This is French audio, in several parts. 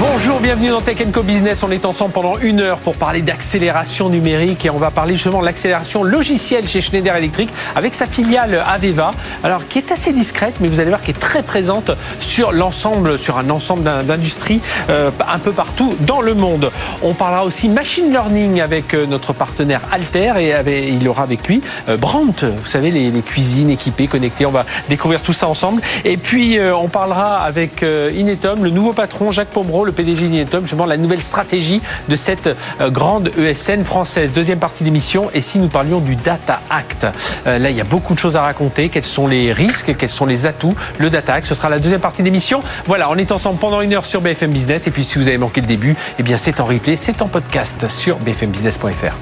Bonjour, bienvenue dans Tech Co Business. On est ensemble pendant une heure pour parler d'accélération numérique et on va parler justement de l'accélération logicielle chez Schneider Electric avec sa filiale Aveva, alors qui est assez discrète, mais vous allez voir qui est très présente sur l'ensemble, sur un ensemble d'industries euh, un peu partout dans le monde. On parlera aussi machine learning avec euh, notre partenaire Alter et il aura avec lui euh, Brandt, vous savez les, cuisines équipées, connectées. On va découvrir tout ça ensemble. Et puis on parlera avec Inetom, le nouveau patron Jacques Pomereau le PDG d'Inetom, justement la nouvelle stratégie de cette euh, grande ESN française. Deuxième partie d'émission, et si nous parlions du Data Act? Euh, Là, il y a beaucoup de choses à raconter. Quels sont les risques, quels sont les atouts? Le Data Act, ce sera la deuxième partie d'émission. Voilà, on est ensemble pendant une heure sur BFM Business. Et puis, si vous avez manqué le début, eh bien, c'est en replay, c'est en podcast sur bfmbusiness.fr.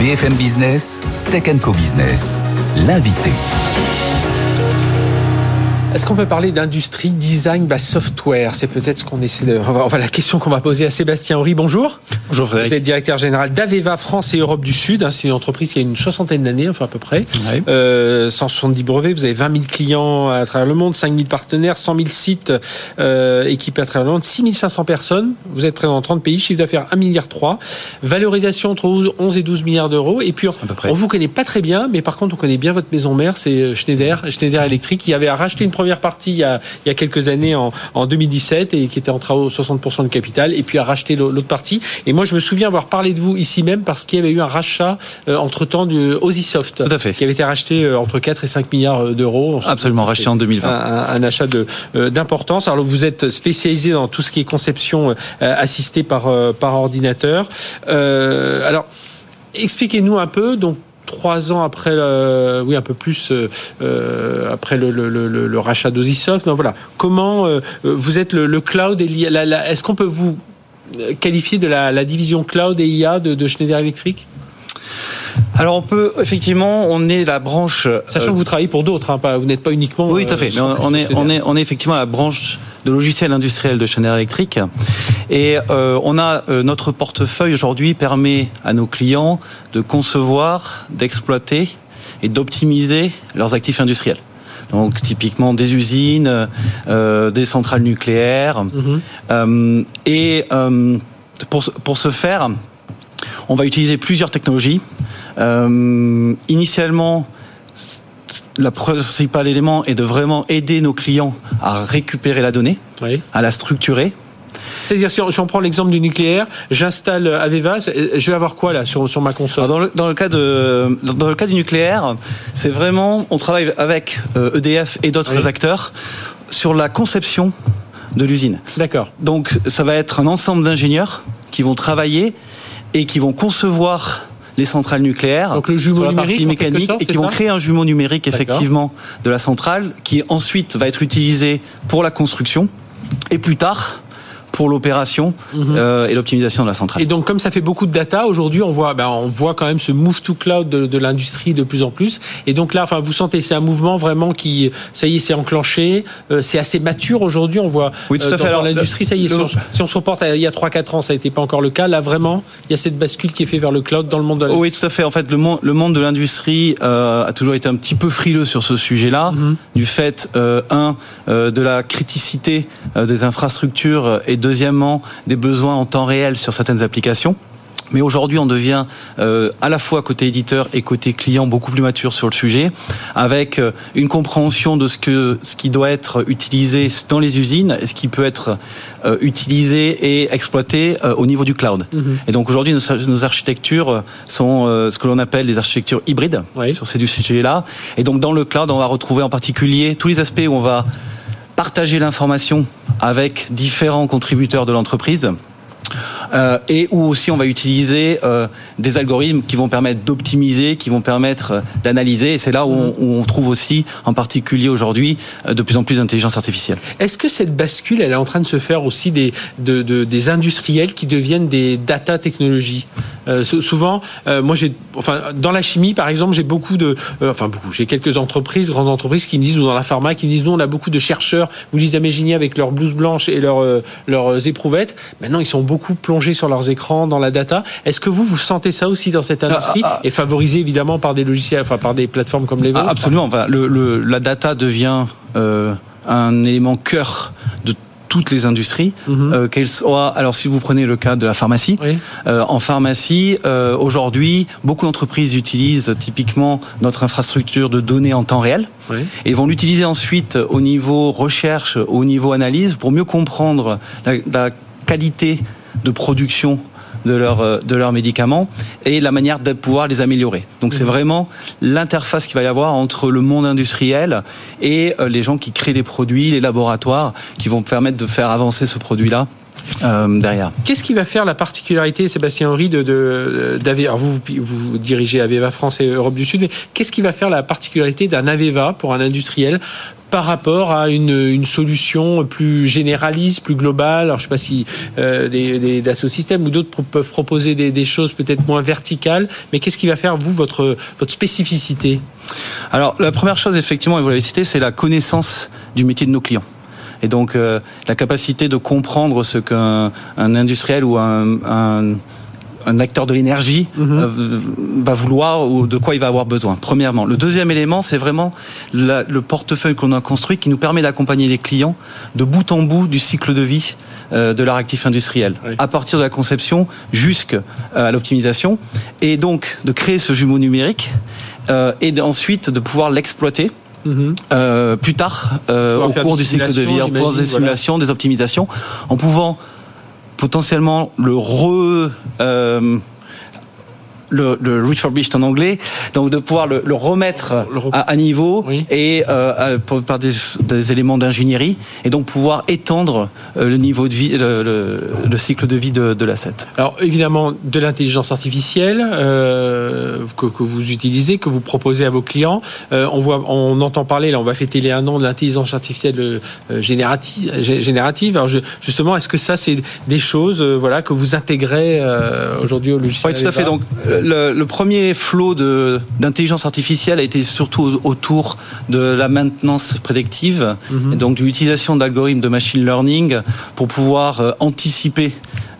BFM Business, Tech Co Business, l'invité. Est-ce qu'on peut parler d'industrie design by software? C'est peut-être ce qu'on essaie de. Enfin, la question qu'on va poser à Sébastien Henry. Bonjour. Bonjour Frédéric. Vous êtes directeur général d'Aveva France et Europe du Sud. Hein. C'est une entreprise qui a une soixantaine d'années, enfin à peu près. Euh, 170 brevets. Vous avez 20 000 clients à travers le monde, 5 000 partenaires, 100 000 sites euh, équipés à travers le monde, 6 500 personnes. Vous êtes présent dans 30 pays, chiffre d'affaires 1 milliard 3, valorisation entre 11 et 12 milliards d'euros. Et puis on, vous connaît pas très bien, mais par contre on connaît bien votre maison mère, c'est Schneider, Schneider Electric, qui avait racheté une première partie il y a, il y a quelques années en, en 2017 et qui était en travaux 60% de capital et puis a racheté l'autre partie. Et moi, je me souviens avoir parlé de vous ici même parce qu'il y avait eu un rachat euh, entre-temps du Osisoft. Tout à fait. Qui avait été racheté euh, entre 4 et 5 milliards euh, d'euros. Absolument, racheté en 2020. Un, achat d'importance. Alors, vous êtes spécialisé dans tout ce qui est conception assistée par, par ordinateur. alors, expliquez-nous un peu, donc, trois ans après, oui, un peu plus euh, euh, après le, le, le, le rachat d'Osisoft. voilà, comment euh, vous êtes le, cloud et Est-ce qu'on peut vous qualifier de la, la, division cloud et IA de, de Schneider Electric? Alors on peut effectivement, on est la branche. Sachant que vous travaillez pour d'autres, hein, vous n'êtes pas uniquement. Oui, tout à fait. Mais on, est, on est, on est effectivement la branche de logiciels industriels de Schneider Electric. Et euh, on a euh, notre portefeuille aujourd'hui permet à nos clients de concevoir, d'exploiter et d'optimiser leurs actifs industriels. Donc typiquement des usines, euh, des centrales nucléaires. Mhm. et pour, pour ce faire, on va utiliser plusieurs technologies. initialement, le principal élément est de vraiment aider nos clients à récupérer la donnée, à la structurer. C'est-à-dire, si on, prend l'exemple du nucléaire, j'installe Aveva, je vais avoir quoi là sur, sur ma console dans le, dans le, cas de, dans le cas du nucléaire, c'est vraiment, on travaille avec EDF euh, e et d'autres acteurs sur la conception de l'usine. D'accord. Donc, ça va être un ensemble d'ingénieurs qui vont travailler et qui vont concevoir les centrales nucléaires Donc le jumeau sur la partie mécanique et qui vont créer un jumeau numérique effectivement de la centrale qui ensuite va être utilisé pour la construction et plus tard pour l'opération mhm. euh, et l'optimisation de la centrale. Et donc, comme ça fait beaucoup de data, aujourd'hui, on voit, ben, on voit quand même ce move to cloud de, l'industrie de plus en plus. Et donc là, enfin, vous sentez, c'est un mouvement vraiment qui, ça y est, c'est enclenché. Euh, c'est assez mature aujourd'hui. On voit oui, tout à euh, fait. dans, l'industrie, ça y est. Si, on, se reporte il y a 3-4 ans, ça n'était pas encore le cas. Là, vraiment, il y a cette bascule qui est faite vers le cloud dans le monde de Oui, tout à fait. En fait, le monde, le monde de l'industrie a toujours été un petit peu frileux sur ce sujet-là, mhm. du fait, un, de la criticité des infrastructures et deuxièmement des besoins en temps réel sur certaines applications. Mais aujourd'hui, on devient euh, à la fois côté éditeur et côté client beaucoup plus mature sur le sujet, avec euh, une compréhension de ce que ce qui doit être utilisé dans les usines, et ce qui peut être euh, utilisé et exploité au niveau du cloud. Mhm. Et donc aujourd'hui, nos, architectures sont ce que l'on appelle les architectures hybrides sur ces sujets-là. Et donc dans le cloud, on va retrouver en particulier tous les aspects où on va partager l'information avec différents contributeurs de l'entreprise. Euh, et où aussi on va utiliser euh, des algorithmes qui vont permettre d'optimiser, qui vont permettre d'analyser. Et c'est là où on, trouve aussi, en particulier aujourd'hui, euh, de plus en plus d'intelligence artificielle. Est-ce que cette bascule, elle est en train de se faire aussi des, de, des industriels qui deviennent des data technologies? Euh, souvent, euh, moi j'ai, enfin, dans la chimie par exemple, j'ai beaucoup de, euh, enfin beaucoup, j'ai quelques entreprises, grandes entreprises qui me disent, ou dans la pharma, qui me disent, nous on a beaucoup de chercheurs, vous lisez Amégini avec leurs blouses blanches et leurs, leurs éprouvettes. Maintenant, ils sont beaucoup plongés sur leurs écrans, dans la data. Est-ce que vous, vous sentez ça aussi dans cette industrie ah, ah, ah. et favorisé évidemment par des logiciels, enfin par des plateformes comme les vôtres? Absolument. Enfin, le, la data devient un élément cœur de toutes les industries, mhm. euh, qu'elles soient. Alors, si vous prenez le cas de la pharmacie, euh, en pharmacie, euh, aujourd'hui, beaucoup d'entreprises utilisent typiquement notre infrastructure de données en temps réel et vont l'utiliser ensuite au niveau recherche, au niveau analyse, pour mieux comprendre la, la qualité de production de, leur, euh, de leurs médicaments et la manière de pouvoir les améliorer. Donc c'est mhm. vraiment l'interface qu'il va y avoir entre le monde industriel et euh, les gens qui créent les produits, les laboratoires, qui vont permettre de faire avancer ce produit-là euh, derrière. Qu'est-ce qui va faire la particularité, Sébastien Henry, de, de vous, vous dirigez Aveva France et Europe du Sud, mais qu'est-ce qui va faire la particularité d'un Aveva pour un industriel par rapport à une, une, solution plus généraliste, plus globale. Alors, je ne sais pas si euh, des, des Systèmes ou d'autres peuvent proposer des, des choses peut-être moins verticales, mais qu'est-ce qui va faire, vous, votre, votre spécificité? Alors, la première chose, effectivement, et vous l'avez cité, c'est la connaissance du métier de nos clients. Et donc, euh, la capacité de comprendre ce qu'un un industriel ou un un acteur de l'énergie mhm. euh, va vouloir ou de quoi il va avoir besoin. Premièrement. Le deuxième élément, c'est vraiment le portefeuille qu'on a construit qui nous permet d'accompagner les clients de bout en bout du cycle de vie euh, de leur actif industriel, à partir de la conception jusqu'à l'optimisation, et donc de créer ce jumeau numérique euh, et ensuite de pouvoir l'exploiter. Mhm. plus tard, au cours du cycle de vie, en faisant des simulations, des optimisations, en pouvant potentiellement le re euh, le, le refurbished en anglais, donc de pouvoir le, le remettre à, niveau et euh, par des, des éléments d'ingénierie et donc pouvoir étendre euh, le niveau de vie, le, le cycle de vie de, de l'asset. Alors évidemment de l'intelligence artificielle euh, que, que, vous utilisez, que vous proposez à vos clients. Euh, on voit, on entend parler là, on va fêter les un an de l'intelligence artificielle euh, générative. générative. Alors je, justement, est-ce que ça c'est des choses, voilà, que vous intégrez aujourd'hui au logiciel Oui, tout à fait. Donc le, premier flot d'intelligence artificielle a été surtout autour de la maintenance prédictive, mhm. et donc de l'utilisation d'algorithmes de machine learning pour pouvoir euh, anticiper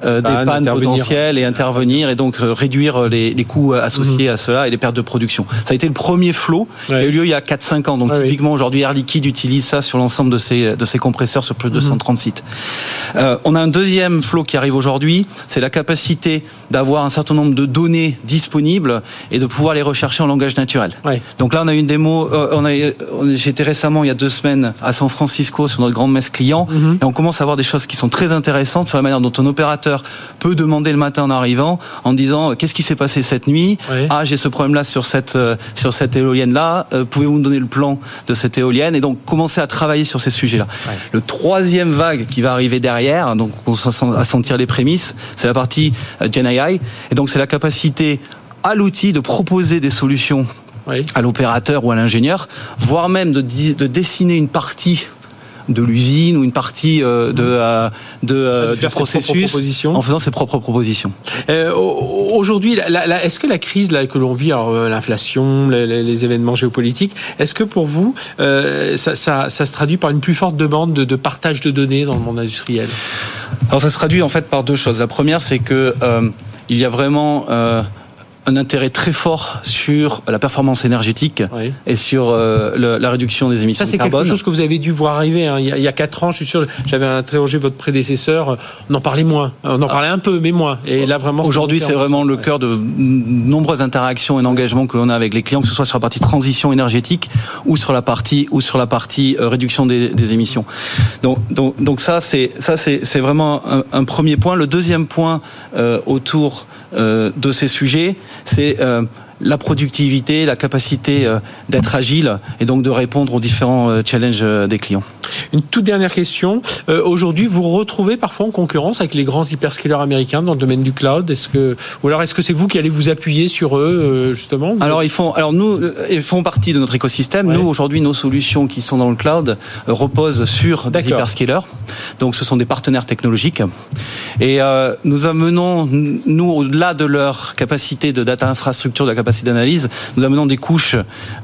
euh, des pannes potentielles et intervenir et donc euh, réduire euh, les, les coûts associés mhm. à cela et les pertes de production. Ça a été le premier flot qui a eu lieu il y a 4-5 ans. Donc typiquement aujourd'hui Air Liquide utilise ça sur l'ensemble de ses, de ses compresseurs sur plus de 130 mhm. sites. Euh, on a un deuxième flot qui arrive aujourd'hui, c'est la capacité d'avoir un certain nombre de données disponibles et de pouvoir les rechercher en langage naturel. Donc là on a une démo, on a, j'étais récemment il y a deux semaines à San Francisco sur notre grande messe client mhm. et on commence à voir des choses qui sont très intéressantes sur la manière dont un opérateur peut demander le matin en arrivant en disant euh, qu'est-ce qui s'est passé cette nuit? Ah, j'ai ce problème-là sur cette euh, sur cette éolienne-là. Euh, pouvez-vous me donner le plan de cette éolienne? Et donc commencer à travailler sur ces sujets-là. Le troisième vague qui va arriver derrière, donc on va sentir les prémices, c'est la partie GenAI. Et donc c'est la capacité à l'outil de proposer des solutions à l'opérateur ou à l'ingénieur, voire même de, de dessiner une partie de l'usine ou une partie euh, de, euh, de, euh, du processus en faisant ses propres propositions. Aujourd'hui, est-ce que la crise là, que l'on vit, l'inflation, les, événements géopolitiques, est-ce que pour vous, ça, ça, ça, se traduit par une plus forte demande de, de, partage de données dans le monde industriel? Alors ça se traduit en fait par deux choses. La première, c'est que il y a vraiment un intérêt très fort sur la performance énergétique et sur euh, la réduction des émissions de carbone. Ça, c'est quelque chose que vous avez dû voir arriver. Hein. Il, y a, quatre ans, je suis sûr, j'avais interrogé votre prédécesseur. On en parlait moins. On en parlait un peu, mais moins. Et là, vraiment. Aujourd'hui, c'est vraiment le cœur de nombreuses interactions et engagements que l'on a avec les clients, que ce soit sur la partie transition énergétique ou sur la partie ou sur la partie euh, réduction des, des, émissions. Donc, donc, donc ça, c'est ça, c'est vraiment un, un, premier point. Le deuxième point euh, autour euh, de ces sujets, c'est euh, la productivité, la capacité euh, d'être agile et donc de répondre aux différents euh, challenges des clients. Une toute dernière question. Aujourd'hui, vous retrouvez parfois en concurrence avec les grands hyperscalers américains dans le domaine du cloud. Est-ce que ou alors est-ce que c'est vous qui allez vous appuyer sur eux justement? Alors ils font alors nous ils font partie de notre écosystème. Nous aujourd'hui nos solutions qui sont dans le cloud reposent sur des hyperscalers. Donc ce sont des partenaires technologiques et nous amenons nous au-delà de leur capacité de data infrastructure, de la capacité d'analyse, nous amenons des couches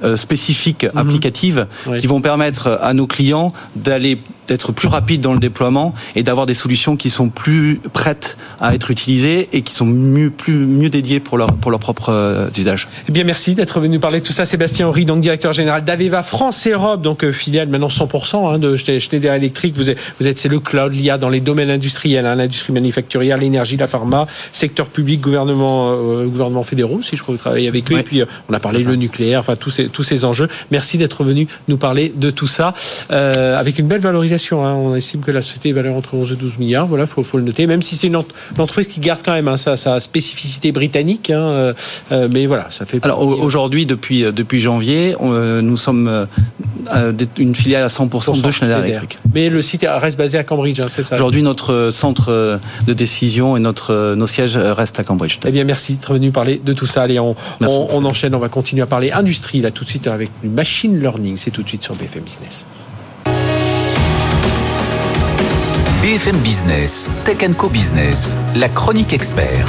euh, spécifiques mhm. applicatives qui vont permettre à nos clients d'aller d'être plus rapides dans le déploiement et d'avoir des solutions qui sont plus prêtes à être utilisées et qui sont mieux plus mieux dédiées pour leur pour leur propre euh, usage. Eh bien merci d'être venu nous parler de tout ça Sébastien Horry donc directeur général d'Aveva France et Europe donc euh, filiale maintenant 100% hein, de Schneider Electric vous êtes vous êtes c'est le cloud l'IA dans les domaines industriels hein, l'industrie manufacturière l'énergie la pharma secteur public gouvernement gouvernement fédéraux si je crois que vous travaillez avec et puis on a parlé le nucléaire enfin tous ces tous ces enjeux. Merci d'être venu nous parler de tout ça euh, avec une belle valorisation hein. on estime que la société est valeur entre 11 et 12 milliards. Voilà faut faut le noter. Même si c'est une, entreprise qui garde quand même hein, sa, sa, spécificité britannique hein, euh, euh, mais voilà ça fait alors aujourd'hui depuis depuis janvier nous sommes une filiale à 100% de Schneider Electric. Mais le site reste basé à Cambridge c'est ça. Aujourd'hui notre centre de décision et notre nos sièges restent à Cambridge. Eh bien merci d'être venu parler de tout ça. Allez on, on, enchaîne on va continuer à parler industrie là tout de suite avec du machine learning. C'est tout de suite sur BFM Business. BFM Business, Tech Co Business, la chronique expert.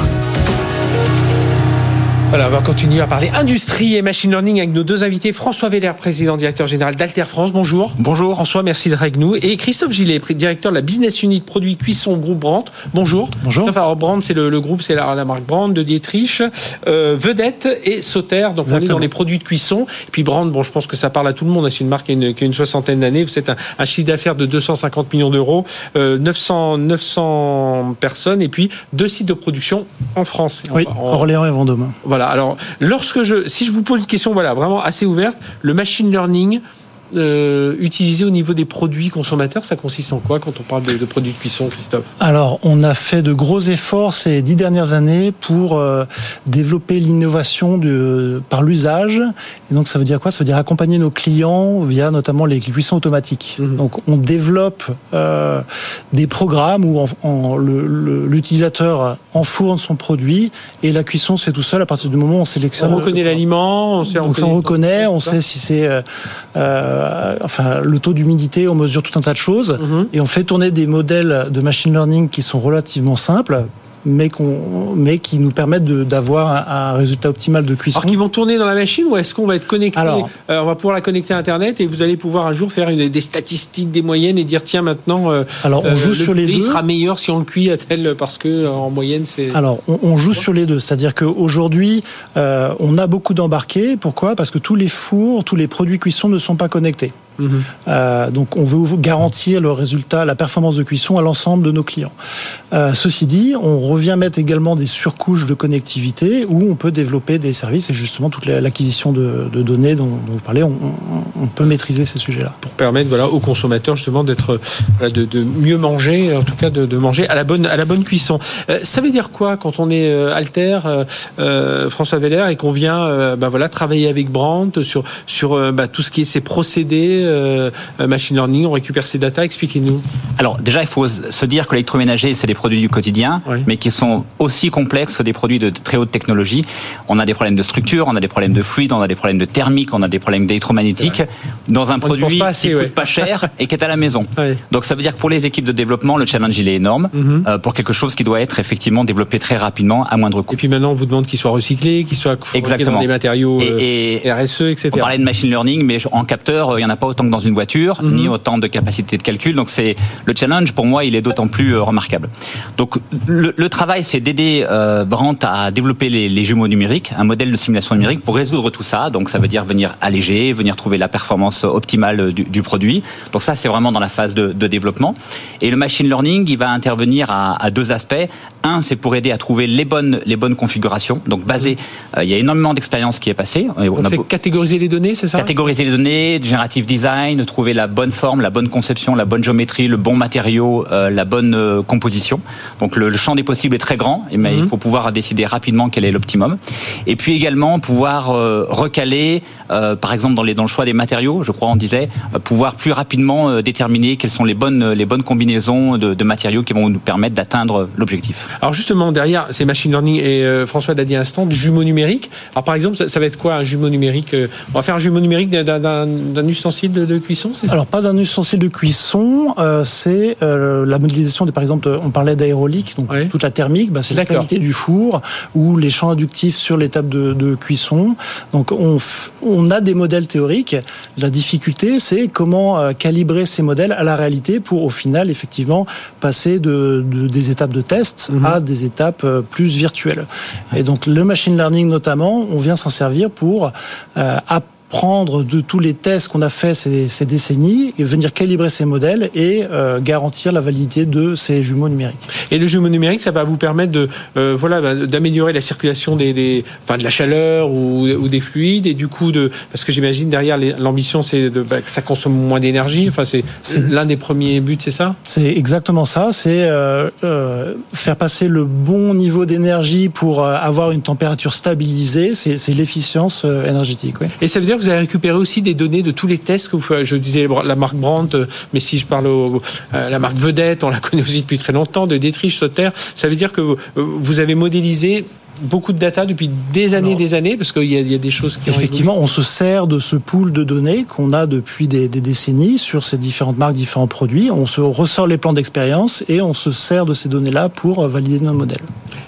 Voilà, on va continuer à parler industrie et machine learning avec nos deux invités. François Veller, président directeur général d'Alter France. Bonjour. Bonjour. François, merci d'être avec nous. Et Christophe Gillet, directeur de la business unit produits cuisson groupe Brandt. Bonjour. Bonjour. Christophe, alors Brandt, c'est le, groupe, c'est la, marque Brandt de Dietrich, euh, Vedette et Sauter. Donc on est dans les produits de cuisson. Et puis Brandt, bon, je pense que ça parle à tout le monde. C'est une marque qui a une, qui a une soixantaine d'années. Vous êtes un, chiffre d'affaires de 250 millions d'euros, 900, euh, 900 personnes et puis deux sites de production en France. Oui, Orléans et Vendôme. Voilà. Alors, lorsque je, si je vous pose une question, voilà, vraiment assez ouverte, le machine learning, euh, utilisé au niveau des produits consommateurs Ça consiste en quoi quand on parle de, produits de cuisson, Christophe? Alors, on a fait de gros efforts ces dix dernières années pour euh, développer l'innovation par l'usage. Et donc, ça veut dire quoi? Ça veut dire accompagner nos clients via notamment les cuissons automatiques. Mhm. Donc, on développe euh, des programmes où l'utilisateur enfourne son produit et la cuisson se fait tout seul à partir du moment où on sélectionne. On reconnaît l'aliment, on sait, on, on reconnaît, on sait si c'est euh, enfin, le taux d'humidité, on mesure tout un tas de choses mhm. et on fait tourner des modèles de machine learning qui sont relativement simples mais, mais qui nous permettent d'avoir un, résultat optimal de cuisson. Alors qu'ils vont tourner dans la machine ou est-ce qu'on va être connecté Alors, euh, On va pouvoir la connecter à Internet et vous allez pouvoir un jour faire une, des statistiques, des moyennes et dire tiens maintenant, euh, alors on joue sur les deux. Sera meilleur si on le cuit à tel parce que en moyenne c'est. Alors on, joue sur les deux, c'est-à-dire qu'aujourd'hui on a beaucoup d'embarqués. Pourquoi? Parce que tous les fours, tous les produits cuisson ne sont pas connectés. Euh, donc on veut garantir le résultat, la performance de cuisson à l'ensemble de nos clients. Euh, ceci dit, on revient mettre également des surcouches de connectivité où on peut développer des services et justement toute l'acquisition de, données dont, vous parlez, on, peut maîtriser ces sujets-là. Pour permettre voilà, aux consommateurs justement d'être euh, de, mieux manger, en tout cas de, manger à la bonne, à la bonne cuisson. ça veut dire quoi quand on est alter, François Veller, et qu'on vient bah, voilà, travailler avec Brandt sur, sur bah, tout ce qui est ces procédés euh, machine learning, on récupère ces data Expliquez-nous. Alors déjà, il faut se dire que l'électroménager, c'est des produits du quotidien, mais qui sont aussi complexes que des produits de très haute technologie. On a des problèmes de structure, on a des problèmes de fluide, on a des problèmes de thermique, on a des problèmes d'électromagnétique dans un produit qui coûte pas cher et qui est à la maison. Donc ça veut dire que pour les équipes de développement, le challenge il est énorme mhm. euh, pour quelque chose qui doit être effectivement développé très rapidement à moindre coût. Et puis maintenant, on vous demande qu'il soit recyclé, qu'il soit Exactement. dans des matériaux et, euh, RSE, etc. On parlait de machine learning, mais en capteur, il y en a pas autant que dans une voiture, mhm. ni autant de capacité de calcul. Donc c'est le challenge pour moi, il est d'autant plus euh, remarquable. Donc le, travail, c'est d'aider euh, Brandt à développer les, jumeaux numériques, un modèle de simulation numérique pour résoudre tout ça. Donc ça veut dire venir alléger, venir trouver la performance optimale du, produit. Donc ça, c'est vraiment dans la phase de, développement. Et le machine learning, il va intervenir à, à deux aspects. Un, c'est pour aider à trouver les bonnes, les bonnes configurations. Donc, basé, euh, il y a énormément d'expérience qui est passée. On c'est catégoriser les données, c'est ça? Catégoriser les données, générative design, trouver la bonne forme, la bonne conception, la bonne géométrie, le bon matériau, euh, la bonne euh, composition. Donc, le, champ des possibles est très grand, mais il mhm. faut pouvoir décider rapidement quel est l'optimum. Et puis également pouvoir recaler, par exemple dans, les, dans le choix des matériaux, je crois on disait, pouvoir plus rapidement déterminer quelles sont les bonnes, les bonnes combinaisons de, de matériaux qui vont nous permettre d'atteindre l'objectif. Alors justement, derrière ces machine learning, et euh, François l'a dit à l'instant, jumeau numérique. Alors par exemple, ça, va être quoi un jumeau numérique euh, On va faire un jumeau numérique d'un ustensile de, cuisson, c'est ça? Alors pas d'un ustensile de cuisson, euh, c'est la modélisation, de, par exemple, on parlait d'aérolique, donc toute la thermique, bah, c'est la qualité du four ou les champs inductifs sur l'étape de, de, cuisson. Donc on, on a des modèles théoriques. La difficulté, c'est comment calibrer ces modèles à la réalité pour au final effectivement passer de, des étapes de test mhm. Des étapes euh, plus virtuelles. Et donc le machine learning notamment, on vient s'en servir pour euh, prendre de tous les tests qu'on a fait ces, ces, décennies et venir calibrer ces modèles et euh, garantir la validité de ces jumeaux numériques. Et le jumeau numérique, ça va vous permettre de euh, voilà bah, d'améliorer la circulation des, des enfin, de la chaleur ou, ou, des fluides et du coup de parce que j'imagine derrière l'ambition c'est de bah, que ça consomme moins d'énergie. Enfin c'est l'un des premiers buts, c'est ça? C'est exactement ça. C'est euh, faire passer le bon niveau d'énergie pour avoir une température stabilisée. C'est l'efficience énergétique. Oui. Et ça veut dire vous avez récupéré aussi des données de tous les tests que vous faites. Je disais la marque Brandt, euh, mais si je parle au, euh, la marque Vedette, on la connaît aussi depuis très longtemps, de Dietrich, Sauter. Ça veut dire que vous avez modélisé beaucoup de data depuis des années et des années Parce qu'il y, y, a des choses qui Effectivement, on se sert de ce pool de données qu'on a depuis des, des, décennies sur ces différentes marques, différents produits. On se ressort les plans d'expérience et on se sert de ces données-là pour valider nos modèles.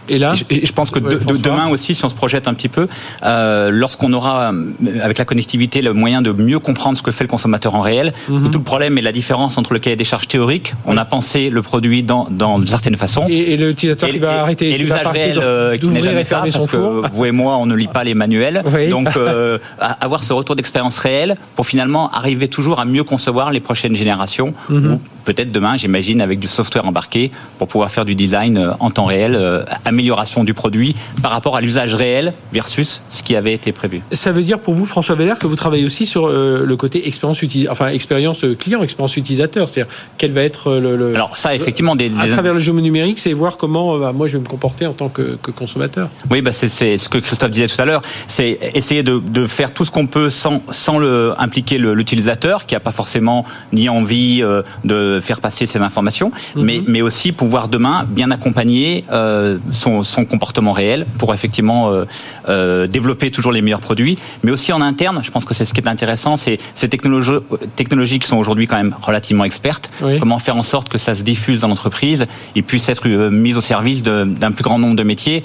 Et là, je, je pense que de, demain aussi, si on se projette un petit peu, euh, lorsqu'on aura euh, avec la connectivité le moyen de mieux comprendre ce que fait le consommateur en réel, mhm. tout le problème est la différence entre le cahier des charges théoriques. On a pensé le produit dans, dans certaines façons. Et, et l'utilisateur qui va arrêter. Et l'usage réel euh, qui n'est jamais ça, parce que vous et moi, on ne lit pas les manuels. Donc, euh, avoir ce retour d'expérience réelle pour finalement arriver toujours à mieux concevoir les prochaines générations. Mhm. Peut-être demain, j'imagine, avec du software embarqué pour pouvoir faire du design euh, en temps réel, euh, amélioration du produit par rapport à l'usage réel versus ce qui avait été prévu. Ça veut dire pour vous, François Veller, que vous travaillez aussi sur le côté expérience, enfin, expérience client, expérience utilisateur. C'est-à-dire, quel va être le, Alors ça, effectivement, des, à travers le jeu numérique, c'est voir comment bah, moi je vais me comporter en tant que, que consommateur. Oui, bah c'est ce que Christophe disait tout à l'heure. C'est essayer de, de, faire tout ce qu'on peut sans, sans le, impliquer l'utilisateur, qui n'a pas forcément ni envie euh, de faire passer ces informations, mhm. mais, mais aussi pouvoir demain bien accompagner euh, son, son, comportement réel pour effectivement euh, euh, développer toujours les meilleurs produits, mais aussi en interne. Je pense que c'est ce qui est intéressant, c'est ces technologies, technologies qui sont aujourd'hui quand même relativement expertes. Comment faire en sorte que ça se diffuse dans l'entreprise et puisse être mis au service d'un plus grand nombre de métiers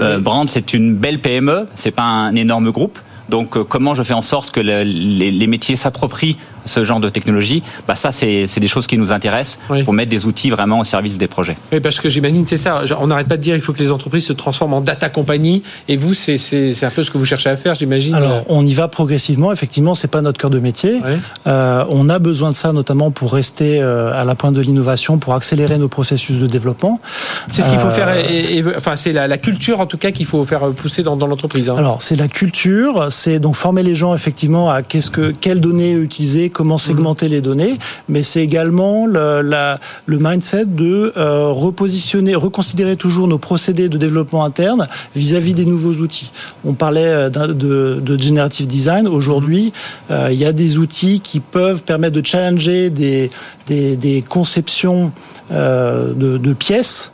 euh, Brand, c'est une belle PME, c'est pas un énorme groupe. Donc, euh, comment je fais en sorte que les métiers s'approprient ce genre de technologie, bah ça c'est des choses qui nous intéressent pour mettre des outils vraiment au service des projets. Oui, parce que j'imagine c'est ça. On n'arrête pas de dire il faut que les entreprises se transforment en data company. Et vous, c'est un peu ce que vous cherchez à faire, j'imagine. Alors, on y va progressivement. Effectivement, c'est pas notre cœur de métier. Euh, on a besoin de ça notamment pour rester euh, à la pointe de l'innovation, pour accélérer nos processus de développement. C'est ce qu'il faut faire. Euh, et, enfin, c'est la, culture en tout cas qu'il faut faire pousser dans, dans l'entreprise. Hein. Alors, c'est la culture. C'est donc former les gens effectivement à qu'est-ce que quelles données utiliser comment segmenter les données, mais c'est également le, la, le mindset de euh, repositionner, reconsidérer toujours nos procédés de développement interne vis-à-vis des nouveaux outils. On parlait euh, de, de generative design. Aujourd'hui, euh, il y a des outils qui peuvent permettre de challenger des, des, des conceptions euh, de, de, pièces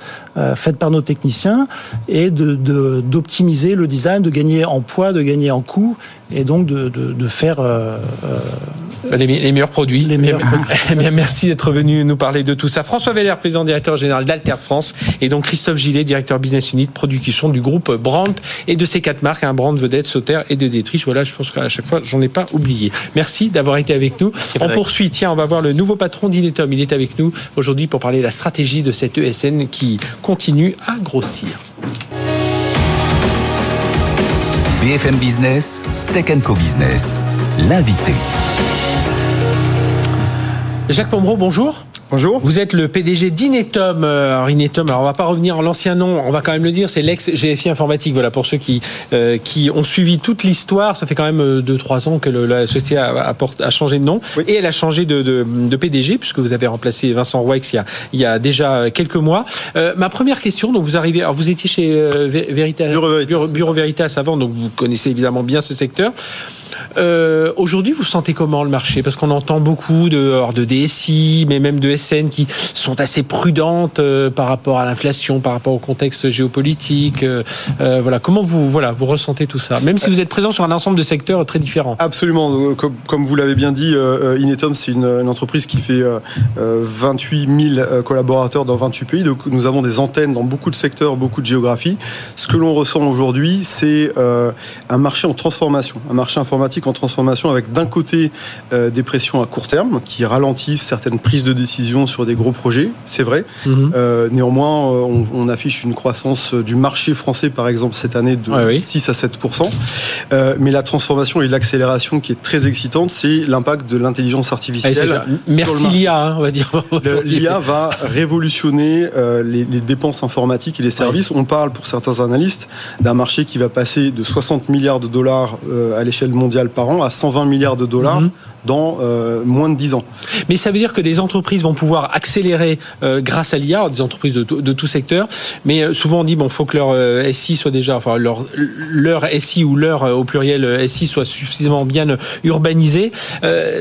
faites par nos techniciens et d'optimiser de, le design, de gagner en poids, de gagner en coût et donc de, de faire euh, bah, les, les, meilleurs produits. Les meilleurs eh bien, merci d'être venu nous parler de tout ça. François Veller, président directeur général d'Alter France, et donc Christophe Gillet, directeur business unit production du groupe Brandt et de ces quatre marques, un hein, Brandt Vedette, Sauter et de Dietrich. Voilà, je pense qu'à chaque fois, j'en ai pas oublié. Merci d'avoir été avec nous. On poursuit. Tiens, on va voir le nouveau patron d'Inetom. Il est avec nous aujourd'hui pour parler de la stratégie de cette ESN qui continue à grossir. BFM Business, Tech Co Business, l'invité. Jacques Pombreau, bonjour. Bonjour. Vous êtes le PDG d'Inetom. Alors Inetom, alors on va pas revenir en l'ancien nom, on va quand même le dire, c'est l'ex GFI informatique. Voilà pour ceux qui qui ont suivi toute l'histoire. Ça fait quand même 2-3 ans que la société a, a, changé de nom et elle a changé de, de, de, PDG puisque vous avez remplacé Vincent Roix il y a, il y a déjà quelques mois. ma première question, donc vous arrivez, alors vous étiez chez Veritas, Bureau Veritas avant, donc vous connaissez évidemment bien ce secteur. Euh, Aujourd'hui, vous sentez comment le marché? Parce qu'on entend beaucoup de, de DSI, mais même de SN qui sont assez prudentes euh, par rapport à l'inflation, par rapport au contexte géopolitique. Euh, euh, voilà, comment vous voilà vous ressentez tout ça? Même si vous êtes présent sur un ensemble de secteurs très différents. Absolument. Comme, comme vous l'avez bien dit, Inetom c'est une, une, entreprise qui fait 28 000 collaborateurs dans 28 pays. Donc nous avons des antennes dans beaucoup de secteurs, beaucoup de géographies. Ce que l'on ressent aujourd'hui, c'est un marché en transformation, un marché informatique en transformation avec d'un côté euh, des pressions à court terme qui ralentissent certaines prises de décision sur des gros projets, c'est vrai. Mhm. Euh, néanmoins, euh, on, affiche une croissance du marché français, par exemple, cette année de 6 à 7% Mais la transformation et l'accélération qui est très excitante, c'est l'impact de l'intelligence artificielle. Merci l'IA, hein, on va dire. L'IA va révolutionner les, dépenses informatiques et les services. On parle pour certains analystes d'un marché qui va passer de 60 milliards de dollars à l'échelle mondiale par an à 120 milliards de dollars. Mhm dans euh, moins de 10 ans. Mais ça veut dire que des entreprises vont pouvoir accélérer euh, grâce à l'IA, des entreprises de, de, tout secteur. Mais euh, souvent on dit bon, faut que leur SI soit déjà, enfin leur leur SI ou leur au pluriel SI soit suffisamment bien urbanisé.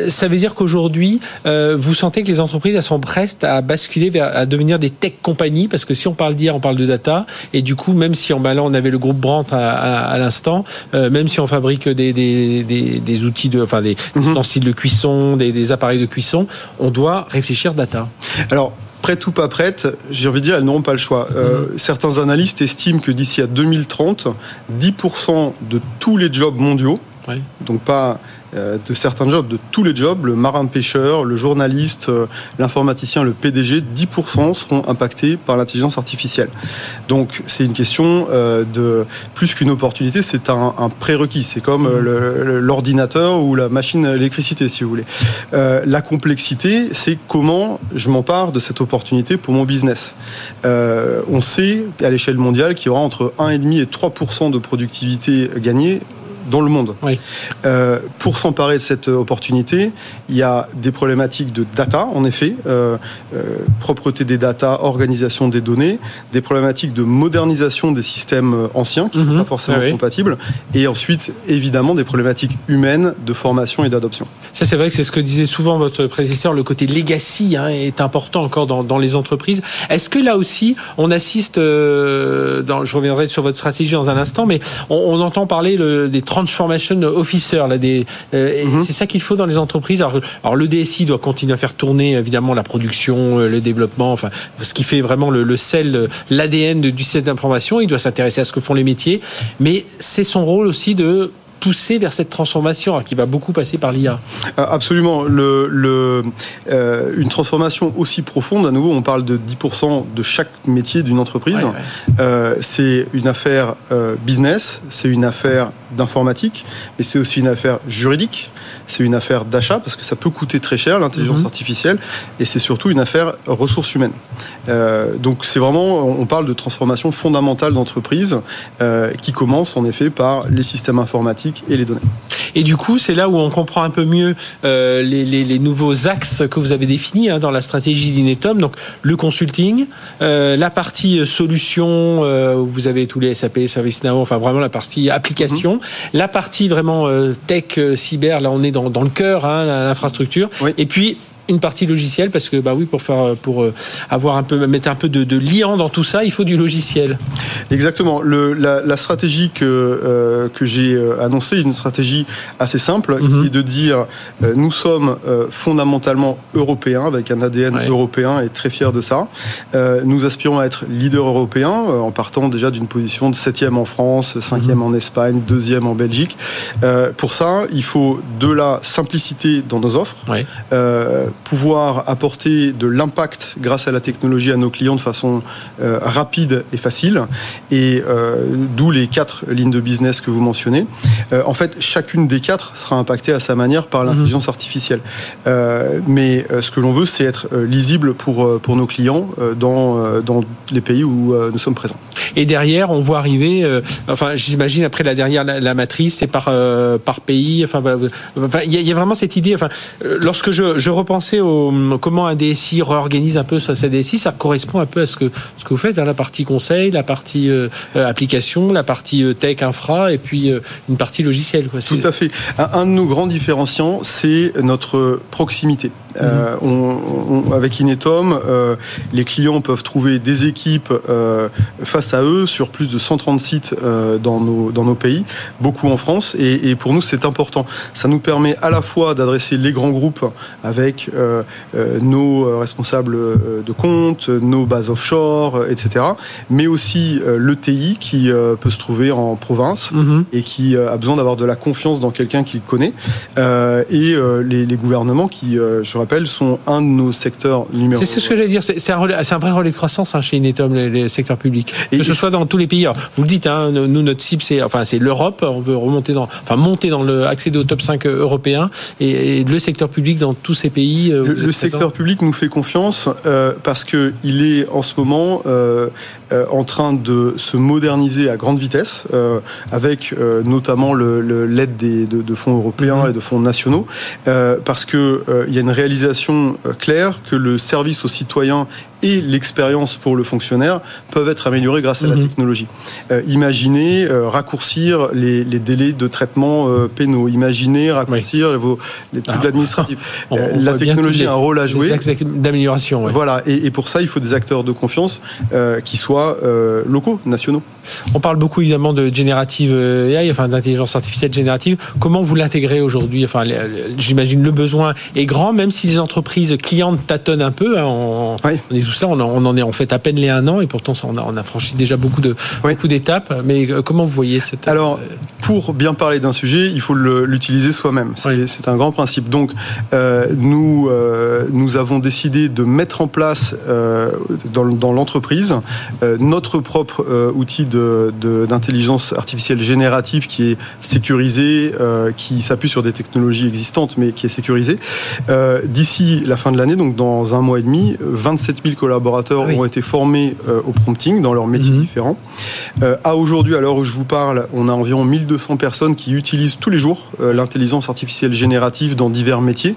ça veut dire qu'aujourd'hui, vous sentez que les entreprises elles sont prêtes à basculer vers à devenir des tech compagnies parce que si on parle d'IA, on parle de data et du coup même si en là on avait le groupe Brandt à, à, l'instant, même si on fabrique des, des, des, des outils de, enfin des, mm ustensiles de cuisson, des, appareils de cuisson, on doit réfléchir data. Alors, prête ou pas prête, j'ai envie de dire, elles n'auront pas le choix. Euh, mhm. certains analystes estiment que d'ici à 2030, 10% de tous les jobs mondiaux, donc pas de certains jobs, de tous les jobs, le marin-pêcheur, le journaliste, euh, l'informaticien, le PDG, 10% seront impactés par l'intelligence artificielle. Donc c'est une question euh, de plus qu'une opportunité, c'est un, prérequis. C'est comme l'ordinateur ou la machine à électricité, si vous voulez. la complexité, c'est comment je m'empare de cette opportunité pour mon business. on sait à l'échelle mondiale qu'il y aura entre 1,5 et 3% de productivité gagnée dans le monde. Euh, pour s'emparer de cette opportunité, il y a des problématiques de data, en effet, euh, euh, propreté des data, organisation des données, des problématiques de modernisation des systèmes anciens qui ne sont mhm. pas forcément compatibles, et ensuite, évidemment, des problématiques humaines de formation et d'adoption. Ça, c'est vrai que c'est ce que disait souvent votre prédécesseur, le côté legacy hein, est important encore dans, dans les entreprises. Est-ce que là aussi, on assiste, dans, je reviendrai sur votre stratégie dans un instant, mais on, on entend parler le, des transformation officer, là, des, euh, mhm. c'est ça qu'il faut dans les entreprises. Alors, alors, le DSI doit continuer à faire tourner évidemment la production, euh, le développement, enfin ce qui fait vraiment le, le sel, l'ADN du système d'information. Il doit s'intéresser à ce que font les métiers, mais c'est son rôle aussi de pousser vers cette transformation qui va beaucoup passer par l'IA. Euh, absolument. Le, le, euh, une transformation aussi profonde, à nouveau, on parle de 10% de chaque métier d'une entreprise. Euh, c'est une affaire business, c'est une affaire d'informatique, mais c'est aussi une affaire juridique c'est une affaire d'achat parce que ça peut coûter très cher l'intelligence mhm. artificielle et c'est surtout une affaire ressources humaines. Euh, donc c'est vraiment, on parle de transformation fondamentale d'entreprise euh, qui commence en effet par les systèmes informatiques et les données. Et du coup, c'est là où on comprend un peu mieux euh, les, nouveaux axes que vous avez définis hein, dans la stratégie d'Inetom. Donc le consulting, la partie solution où vous avez tous les SAP, ServiceNow, enfin vraiment la partie application, la partie vraiment tech, cyber. Là, on est dans, le cœur, hein, l'infrastructure. Et puis une partie logicielle parce que bah oui pour faire pour euh, avoir un peu mettre un peu de, de liant dans tout ça il faut du logiciel. Exactement. Le, la, la, stratégie que euh, que j'ai euh, annoncée une stratégie assez simple qui mhm. est de dire nous sommes fondamentalement européens avec un ADN européen et très fiers de ça. Nous aspirons à être leader européen en partant déjà d'une position de septième en France cinquième mhm. en Espagne deuxième en Belgique. Pour ça il faut de la simplicité dans nos offres pouvoir apporter de l'impact grâce à la technologie à nos clients de façon rapide et facile, et d'où les quatre lignes de business que vous mentionnez. en fait, chacune des quatre sera impactée à sa manière par l'intelligence artificielle. mais ce que l'on veut, c'est être lisible pour, pour nos clients dans, dans les pays où nous sommes présents. Et derrière, on voit arriver, enfin, j'imagine après la dernière, la, matrice, c'est par, par pays. Enfin, il y, a vraiment cette idée. Enfin, lorsque je, je repensais au comment un DSI réorganise un peu sa, DSI, ça correspond un peu à ce que ce que vous faites, hein, la partie conseil, la partie application, la partie tech infra, et puis une partie logicielle. Quoi. Tout à fait. Un, de nos grands différenciants, c'est notre proximité. Euh, on, avec Inetom, euh, les clients peuvent trouver des équipes euh, face à eux sur plus de 130 sites dans, nos, dans nos pays, beaucoup en France, et, et pour nous c'est important. Ça nous permet à la fois d'adresser les grands groupes avec nos responsables de compte, nos bases offshore, etc., mais aussi l'ETI qui peut se trouver en province mhm. et qui a besoin d'avoir de la confiance dans quelqu'un qu'il connaît, et les, les, gouvernements qui, je sont un de nos secteurs numéro C'est ce que j'allais dire. C'est un, un, vrai relais de croissance hein, chez Inetom, les, secteurs publics. que ce soit dans tous les pays. vous le dites, hein, nous, notre cible, c'est enfin, c'est l'Europe. On veut remonter dans, enfin, monter dans le, accéder au top 5 européen. Et, le secteur public dans tous ces pays. Euh, le, secteur public nous fait confiance euh, parce que il est en ce moment euh, euh, en train de se moderniser à grande vitesse, euh, avec euh, notamment l'aide de, de, fonds européens mhm. et de fonds nationaux, parce qu'il y a une réalisation claire que le service aux citoyens et l'expérience pour le fonctionnaire peuvent être améliorées grâce à la mhm. technologie. imaginez raccourcir les, délais de traitement pénaux. Imaginez raccourcir vos, les trucs ah. administratifs. la technologie a un rôle à jouer. D'amélioration. Voilà. Et, et, pour ça, il faut des acteurs de confiance qui soient euh, locaux, nationaux. On parle beaucoup évidemment de générative euh, AI, enfin d'intelligence artificielle générative. Comment vous l'intégrez aujourd'hui? Enfin, j'imagine le besoin est grand, même si les entreprises clientes tâtonnent un peu. Hein, on, est tout ça, on, en est en fait à peine les un an, et pourtant ça, on, a, franchi déjà beaucoup de beaucoup d'étapes. Mais euh, comment vous voyez cette Alors, pour bien parler d'un sujet, il faut l'utiliser soi-même. C'est un grand principe. Donc, nous nous avons décidé de mettre en place dans, dans l'entreprise notre propre euh, outil d'intelligence artificielle générative qui est sécurisé, euh, qui s'appuie sur des technologies existantes, mais qui est sécurisé. D'ici la fin de l'année, donc dans un mois et demi, 27 000 collaborateurs ah ont été formés au prompting dans leurs métiers mhm. différents. à aujourd'hui, à l'heure où je vous parle, on a environ 1200 personnes qui utilisent tous les jours l'intelligence artificielle générative dans divers métiers.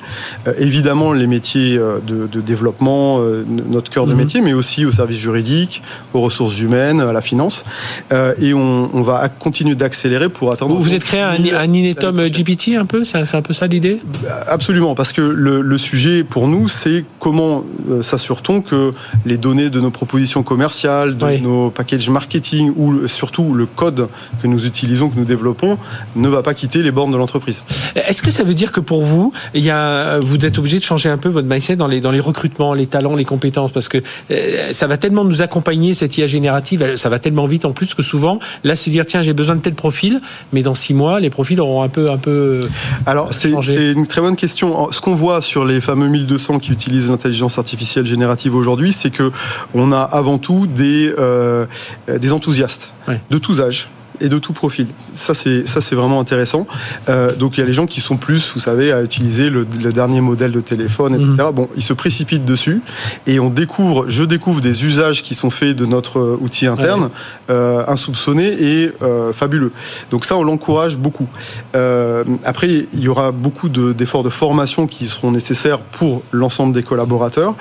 évidemment, les métiers de, développement, notre cœur de mhm. métier, mais aussi au service juridique, aux ressources humaines, à la finance. Euh, et on, va continuer d'accélérer pour attendre. Vous êtes créé un, un Inetom GPT un peu C'est un peu ça l'idée? Absolument, parce que le, sujet pour nous, c'est comment euh, s'assure-t-on que les données de nos propositions commerciales, de nos packages marketing ou surtout le code que nous utilisons, que nous développons, ne va pas quitter les bornes de l'entreprise. Est-ce que ça veut dire que pour vous, il y a, vous êtes obligé de changer un peu votre mindset dans les, dans les recrutements, les talents, les compétences? Parce que euh, ça va tellement nous accompagner cette IA générative, ça va tellement vite en plus que souvent, là, c'est dire tiens, j'ai besoin de tel profil, mais dans six mois, les profils auront un peu, un peu. Alors, c'est une très bonne question. Ce qu'on voit sur les fameux 1200 qui utilisent l'intelligence artificielle générative aujourd'hui, c'est que on a avant tout des euh, des enthousiastes de tous âges et de tout profil. Ça, c'est ça, c'est vraiment intéressant. Euh, donc, il y a les gens qui sont plus, vous savez, à utiliser le, dernier modèle de téléphone, etc. Mhm. Bon, ils se précipitent dessus et on découvre, je découvre des usages qui sont faits de notre outil interne, euh, insoupçonnés et euh, fabuleux. Donc ça, on l'encourage beaucoup. Après, il y aura beaucoup d'efforts de, formation qui seront nécessaires pour l'ensemble des collaborateurs.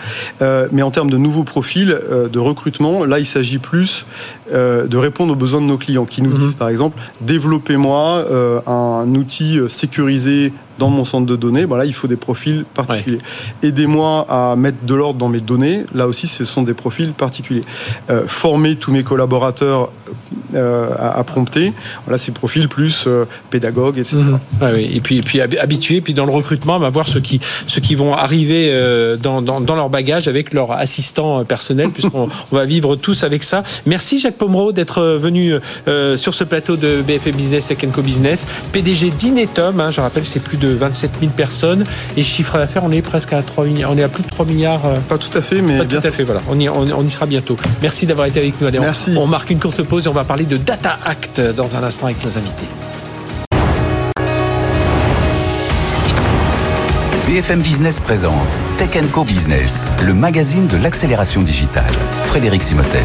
Mais en termes de nouveaux profils de recrutement, là, il s'agit plus de répondre aux besoins de nos clients qui nous mhm. Par exemple, développez-moi un outil sécurisé dans mon centre de données, voilà, il faut des profils particuliers. Aidez-moi à mettre de l'ordre dans mes données, là aussi, ce sont des profils particuliers. Euh, former tous mes collaborateurs à, prompter. Voilà, ces profils plus pédagogues, etc. Mhm. oui. Et puis, et puis habitués, puis dans le recrutement, va voir ceux qui, ceux qui vont arriver dans, dans, dans leur bagage avec leur assistant personnel, puisqu'on va vivre tous avec ça. Merci Jacques Pomereau d'être venu sur ce plateau de BFM Business Tech Co Business, PDG d'Inetom. Hein, je rappelle, c'est plus de 27 000 personnes et chiffre d'affaires, on est presque à 3 milliards, on est à plus de 3 milliards. Pas tout à fait, mais pas tout à fait. Voilà, on y, on, y, sera bientôt. Merci d'avoir été avec nous. Allez, Merci. On, on marque une courte pause et on va parler de Data Act dans un instant avec nos invités. BFM Business présente Tech Co Business, le magazine de l'accélération digitale. Frédéric Simotel.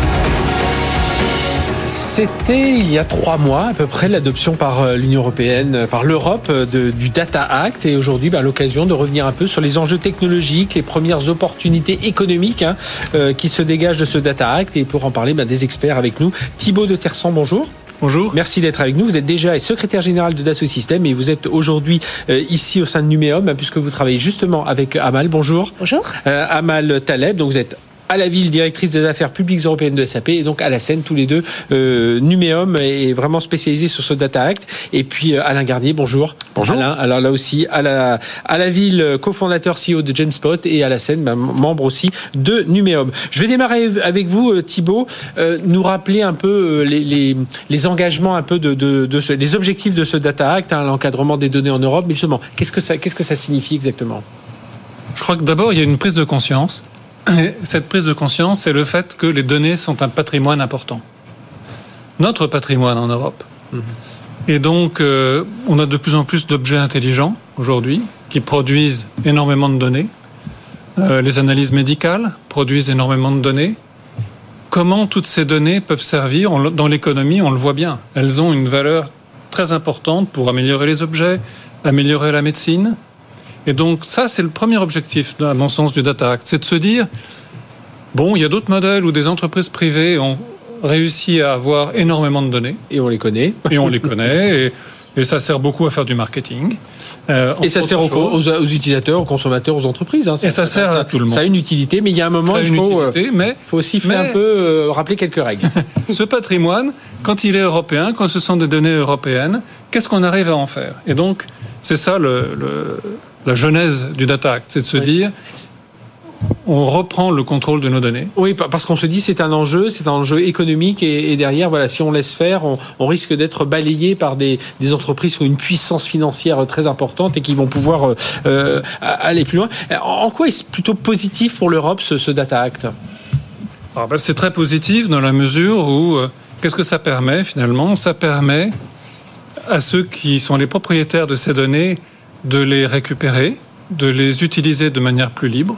C'était il y a trois mois à peu près l'adoption par euh, l'Union européenne, euh, par l'Europe euh, du Data Act et aujourd'hui bah, l'occasion de revenir un peu sur les enjeux technologiques, les premières opportunités économiques hein, qui se dégagent de ce Data Act et pour en parler bah, des experts avec nous. Thibaut de Tersan, bonjour. Bonjour. Merci d'être avec nous. Vous êtes déjà secrétaire général de Dassault Systèmes et vous êtes aujourd'hui ici au sein de Numéum hein, puisque vous travaillez justement avec Amal. Bonjour. Bonjour. Amal Taleb, donc vous êtes à la ville, directrice des affaires publiques européennes de SAP, et donc à la scène, tous les deux. Euh, Numéum est vraiment spécialisé sur ce Data Act. Et puis euh, Alain Garnier, bonjour. Bonjour. Alain, alors là aussi, à la, à la ville, cofondateur CEO de Jamespot, et à la scène, bah, membre aussi de Numéum. Je vais démarrer avec vous, euh, Thibault, euh, nous rappeler un peu les, les, les, engagements, un peu de, de, de ce, les objectifs de ce Data Act, hein, l'encadrement des données en Europe. Mais justement, qu'est-ce que ça, qu'est-ce que ça signifie exactement? Je crois que d'abord, il y a une prise de conscience cette prise de conscience, c'est le fait que les données sont un patrimoine important. Notre patrimoine en Europe. Et donc, euh, on a de plus en plus d'objets intelligents aujourd'hui qui produisent énormément de données. Euh, les analyses médicales produisent énormément de données. Comment toutes ces données peuvent servir dans l'économie On le voit bien. Elles ont une valeur très importante pour améliorer les objets, améliorer la médecine, et donc ça, c'est le premier objectif, à mon sens, du Data Act, c'est de se dire, bon, il y a d'autres modèles où des entreprises privées ont réussi à avoir énormément de données. Et on les connaît. Et on les connaît, et, ça sert beaucoup à faire du marketing. Euh, et ça sert aux, utilisateurs, aux consommateurs, aux entreprises. Hein. et ça, sert à tout le monde. Ça a une utilité, mais il y a un moment, il faut, euh, mais, faut aussi faire un peu euh, rappeler quelques règles. ce patrimoine, quand il est européen, quand ce sont des données européennes, qu'est-ce qu'on arrive à en faire? Et donc, c'est ça le, le la genèse du Data Act, c'est de se dire on reprend le contrôle de nos données. Oui, parce qu'on se dit c'est un enjeu, c'est un enjeu économique et, derrière, voilà, si on laisse faire, on, risque d'être balayé par des, entreprises qui ont une puissance financière très importante et qui vont pouvoir euh, euh, aller plus loin. En quoi est-ce plutôt positif pour l'Europe ce, Data Act? Ah, ben, C'est très positif dans la mesure où euh, qu'est-ce que ça permet finalement? Ça permet à ceux qui sont les propriétaires de ces données de les récupérer, de les utiliser de manière plus libre.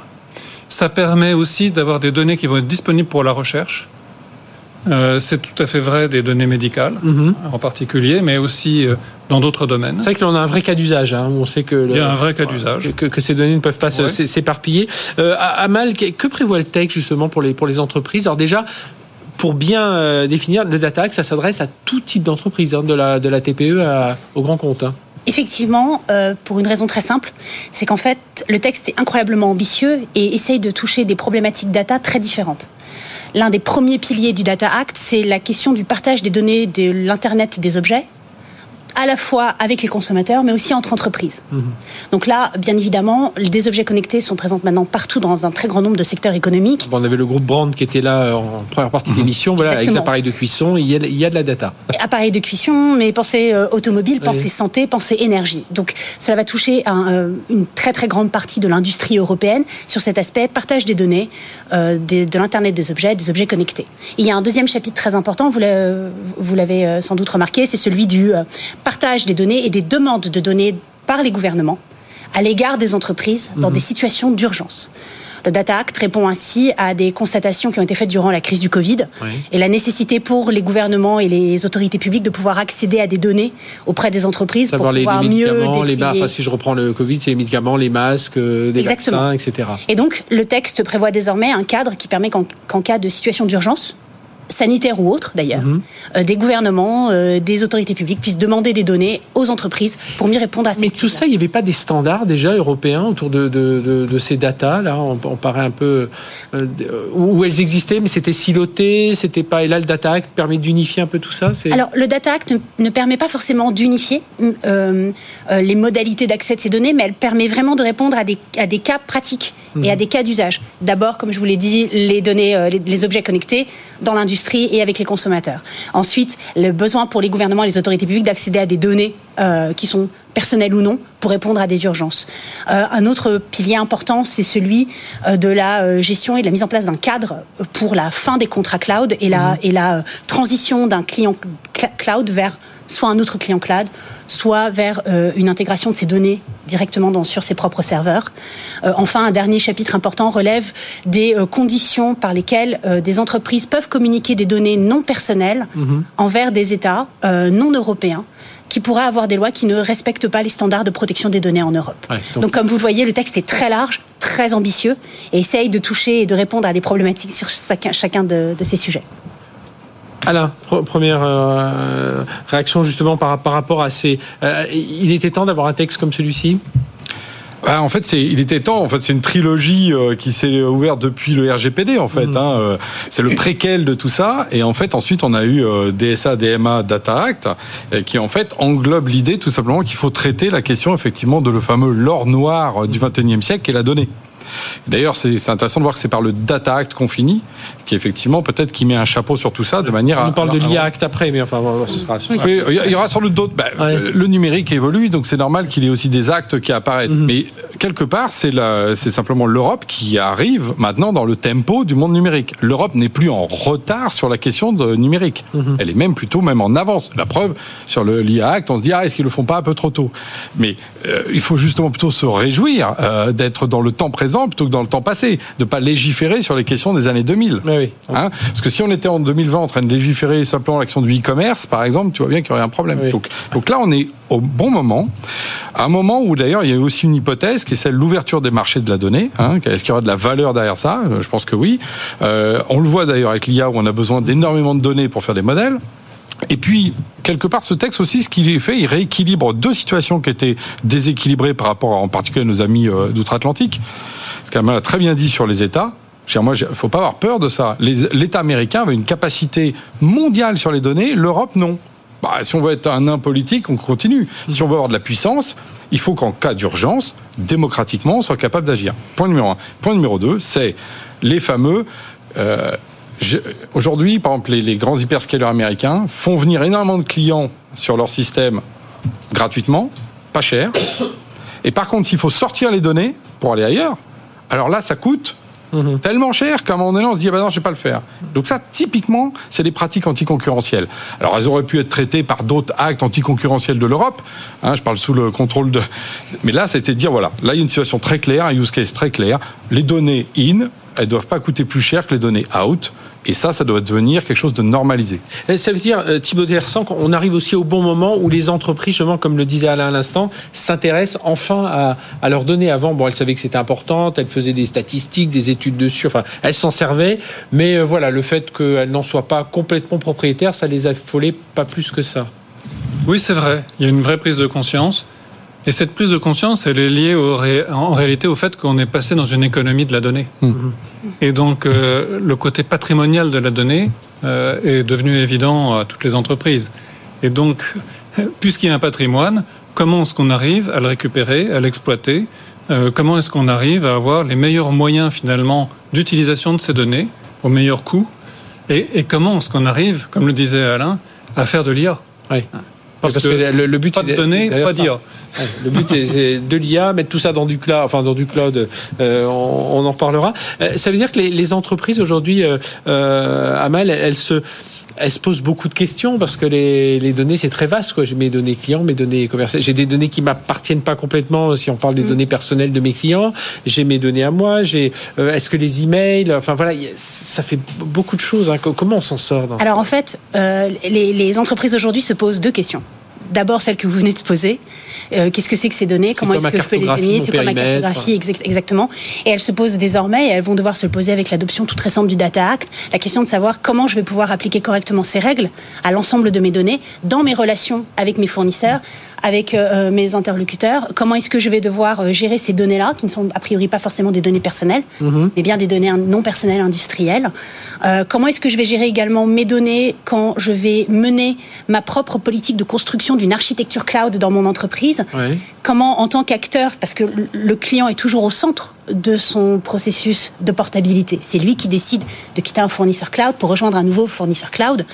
Ça permet aussi d'avoir des données qui vont être disponibles pour la recherche. Euh, c'est tout à fait vrai des données médicales mhm. en particulier, mais aussi euh, dans d'autres domaines. C'est vrai que l'on a un vrai cas d'usage. Hein, on sait que il y a un vrai cas d'usage que, ces données ne peuvent pas s'éparpiller. Euh, Amal, que prévoit le texte justement pour les pour les entreprises? Alors déjà, pour bien euh, définir le data ça s'adresse à tout type d'entreprise, hein, de la de la TPE au grand compte. Hein. Effectivement, euh, pour une raison très simple, c'est qu'en fait, le texte est incroyablement ambitieux et essaye de toucher des problématiques data très différentes. L'un des premiers piliers du Data Act, c'est la question du partage des données de l'Internet des objets, à la fois avec les consommateurs, mais aussi entre entreprises. Mhm. Donc là, bien évidemment, des objets connectés sont présents maintenant partout dans un très grand nombre de secteurs économiques. on avait le groupe Brand qui était là euh, en première partie de mhm. l'émission, voilà, avec les appareils de cuisson, il y, a, il y a de la data. Appareils de cuisson, mais pensez euh, automobile, pensez santé, pensez énergie. Donc cela va toucher euh, une très très grande partie de l'industrie européenne sur cet aspect partage des données, de l'Internet des objets, des objets connectés. il y a un deuxième chapitre très important, vous l'avez sans doute remarqué, c'est celui du partage des données et des demandes de données par les gouvernements à l'égard des entreprises dans mhm. des situations d'urgence. Le Data Act répond ainsi à des constatations qui ont été faites durant la crise du Covid et la nécessité pour les gouvernements et les autorités publiques de pouvoir accéder à des données auprès des entreprises pour pouvoir les, mieux les enfin, si je reprends le Covid, c'est les médicaments, les masques, euh, des vaccins, etc. Et donc le texte prévoit désormais un cadre qui permet qu'en cas de situation d'urgence, sanitaires ou autres d'ailleurs, mhm. euh, des gouvernements, euh, des autorités publiques puissent demander des données aux entreprises pour mieux répondre à ces Mais tout ça, il n'y avait pas des standards déjà européens autour de, de, ces datas là on, paraît un peu euh, où elles existaient, mais c'était siloté, c'était pas. Et là, le Data Act permet d'unifier un peu tout ça. Alors, le Data Act ne, permet pas forcément d'unifier les modalités d'accès de ces données, mais elle permet vraiment de répondre à des, à des cas pratiques et à mhm. des cas d'usage. D'abord, comme je vous l'ai dit, les données, les objets connectés dans l'industrie et avec les consommateurs. Ensuite, le besoin pour les gouvernements et les autorités publiques d'accéder à des données euh, qui sont personnelles ou non pour répondre à des urgences. Euh, un autre pilier important, c'est celui euh, de la gestion et de la mise en place d'un cadre pour la fin des contrats cloud et la, mmh. et la transition d'un client cloud vers soit un autre client cloud, soit vers euh, une intégration de ces données directement dans, sur ses propres serveurs. Euh, enfin, un dernier chapitre important relève des euh, conditions par lesquelles des entreprises peuvent communiquer des données non personnelles mhm. envers des États non européens qui pourraient avoir des lois qui ne respectent pas les standards de protection des données en Europe. donc... comme vous le voyez, le texte est très large, très ambitieux et essaye de toucher et de répondre à des problématiques sur chacun, chacun de ces sujets. Alain, première euh, réaction justement par, rapport à ces. Euh, il était temps d'avoir un texte comme celui-ci? Bah, en fait, c'est, il était temps. En fait, c'est une trilogie euh, qui s'est ouverte depuis le RGPD. En fait, mmh. hein, c'est le préquel de tout ça. Et en fait, ensuite, on a eu DSA, DMA, Data Act, qui en fait englobe l'idée tout simplement qu'il faut traiter la question effectivement de le fameux l'or noir du 21e siècle, qui est la donnée. D'ailleurs, c'est intéressant de voir que c'est par le Data Act qu'on finit, qui effectivement peut-être qui met un chapeau sur tout ça de manière à. On parle de l'IA Act après, mais enfin, ce sera. il y aura sans doute d'autres. Bah, le numérique évolue, donc c'est normal qu'il y ait aussi des actes qui apparaissent. Mhm. Mais quelque part, c'est simplement l'Europe qui arrive maintenant dans le tempo du monde numérique. L'Europe n'est plus en retard sur la question de numérique. Mhm. Elle est même plutôt même en avance. La preuve, sur le l'IA Act, on se dit, ah, est-ce qu'ils le font pas un peu trop tôt? Mais euh, il faut justement plutôt se réjouir euh, d'être dans le temps présent plutôt que dans le temps passé, de pas légiférer sur les questions des années 2000. Oui, hein Parce que si on était en 2020 en train de légiférer simplement l'action du e-commerce, par exemple, tu vois bien qu'il y aurait un problème. Donc, donc là, on est au bon moment, à un moment où d'ailleurs il y a aussi une hypothèse qui est celle de l'ouverture des marchés de la donnée. Hein, Est-ce qu'il y aura de la valeur derrière ça? Je pense que oui. Euh, on le voit d'ailleurs avec l'IA où on a besoin d'énormément de données pour faire des modèles. Et puis, quelque part, ce texte aussi, ce qu'il fait, il rééquilibre deux situations qui étaient déséquilibrées par rapport, en particulier, à nos amis euh, d'outre-Atlantique. Ce qu'elle a très bien dit sur les États. Moi, il faut pas avoir peur de ça. L'État américain avait une capacité mondiale sur les données, l'Europe non. Bah, si on veut être un nain politique, on continue. Si on veut avoir de la puissance, il faut qu'en cas d'urgence, démocratiquement, on soit capable d'agir. Point numéro un. Point numéro deux, c'est les fameux. Euh, Aujourd'hui, par exemple, les, les grands hyperscalers américains font venir énormément de clients sur leur système gratuitement, pas cher. Et par contre, s'il faut sortir les données pour aller ailleurs, alors là, ça coûte mhm. tellement cher qu'à un moment donné, on se dit, ah ben non, je vais pas le faire. Donc ça, typiquement, c'est des pratiques anticoncurrentielles. Alors, elles auraient pu être traitées par d'autres actes anticoncurrentiels de l'Europe. Hein, je parle sous le contrôle de... Mais là, c'était de dire, voilà, là, il y a une situation très claire, un use case très clair. Les données in, elles doivent pas coûter plus cher que les données out. Et ça, ça doit devenir quelque chose de normalisé. ça veut dire, euh, Thibaut Dersan, qu'on arrive aussi au bon moment où les entreprises, justement, comme le disait Alain à l'instant, s'intéressent enfin à, à, leurs données. Avant, bon, elles savaient que c'était important, elles faisaient des statistiques, des études dessus, enfin, elles s'en servaient. Mais euh, voilà, le fait qu'elles n'en soient pas complètement propriétaires, ça les affolait pas plus que ça. Oui, c'est vrai. Il y a une vraie prise de conscience. Et cette prise de conscience, elle est liée en réalité au fait qu'on est passé dans une économie de la donnée. Mmh. Et donc, euh, le côté patrimonial de la donnée euh, est devenu évident à toutes les entreprises. Et donc, puisqu'il y a un patrimoine, comment est-ce qu'on arrive à le récupérer, à l'exploiter euh, Comment est-ce qu'on arrive à avoir les meilleurs moyens finalement d'utilisation de ces données au meilleur coût et, et, comment est-ce qu'on arrive, comme le disait Alain, à faire de l'IA oui. Parce, que, le, but, c'est de donner, pas dire. Le but est de l'IA, mettre tout ça dans du cloud, enfin dans du cloud, euh, on, en reparlera. Euh, ça veut dire que les, entreprises aujourd'hui, euh, Amal, elles, se elles se posent beaucoup de questions parce que les, données c'est très vaste. J'ai mes données clients, mes données commerciales. J'ai des données qui m'appartiennent pas complètement si on parle des mm. données personnelles de mes clients. J'ai mes données à moi. J'ai est-ce que les emails, enfin voilà, ça fait beaucoup de choses. Hein. Comment on s'en sort Alors en fait, les entreprises aujourd'hui se posent deux questions d'abord celle que vous venez de poser. Euh, qu'est-ce que c'est que ces données Comment est-ce que je peux les gérer C'est quoi ma cartographie exactement Et elles se posent désormais, et elles vont devoir se poser avec l'adoption toute récente du Data Act, la question de savoir comment je vais pouvoir appliquer correctement ces règles à l'ensemble de mes données dans mes relations avec mes fournisseurs, avec euh, mes interlocuteurs. Comment est-ce que je vais devoir euh, gérer ces données-là, qui ne sont a priori pas forcément des données personnelles, mhm. mais bien des données non personnelles industrielles. Euh, comment est-ce que je vais gérer également mes données quand je vais mener ma propre politique de construction d'une architecture cloud dans mon entreprise? Comment, en tant qu'acteur, parce que le client est toujours au centre de son processus de portabilité. C'est lui qui décide de quitter un fournisseur cloud pour rejoindre un nouveau fournisseur cloud.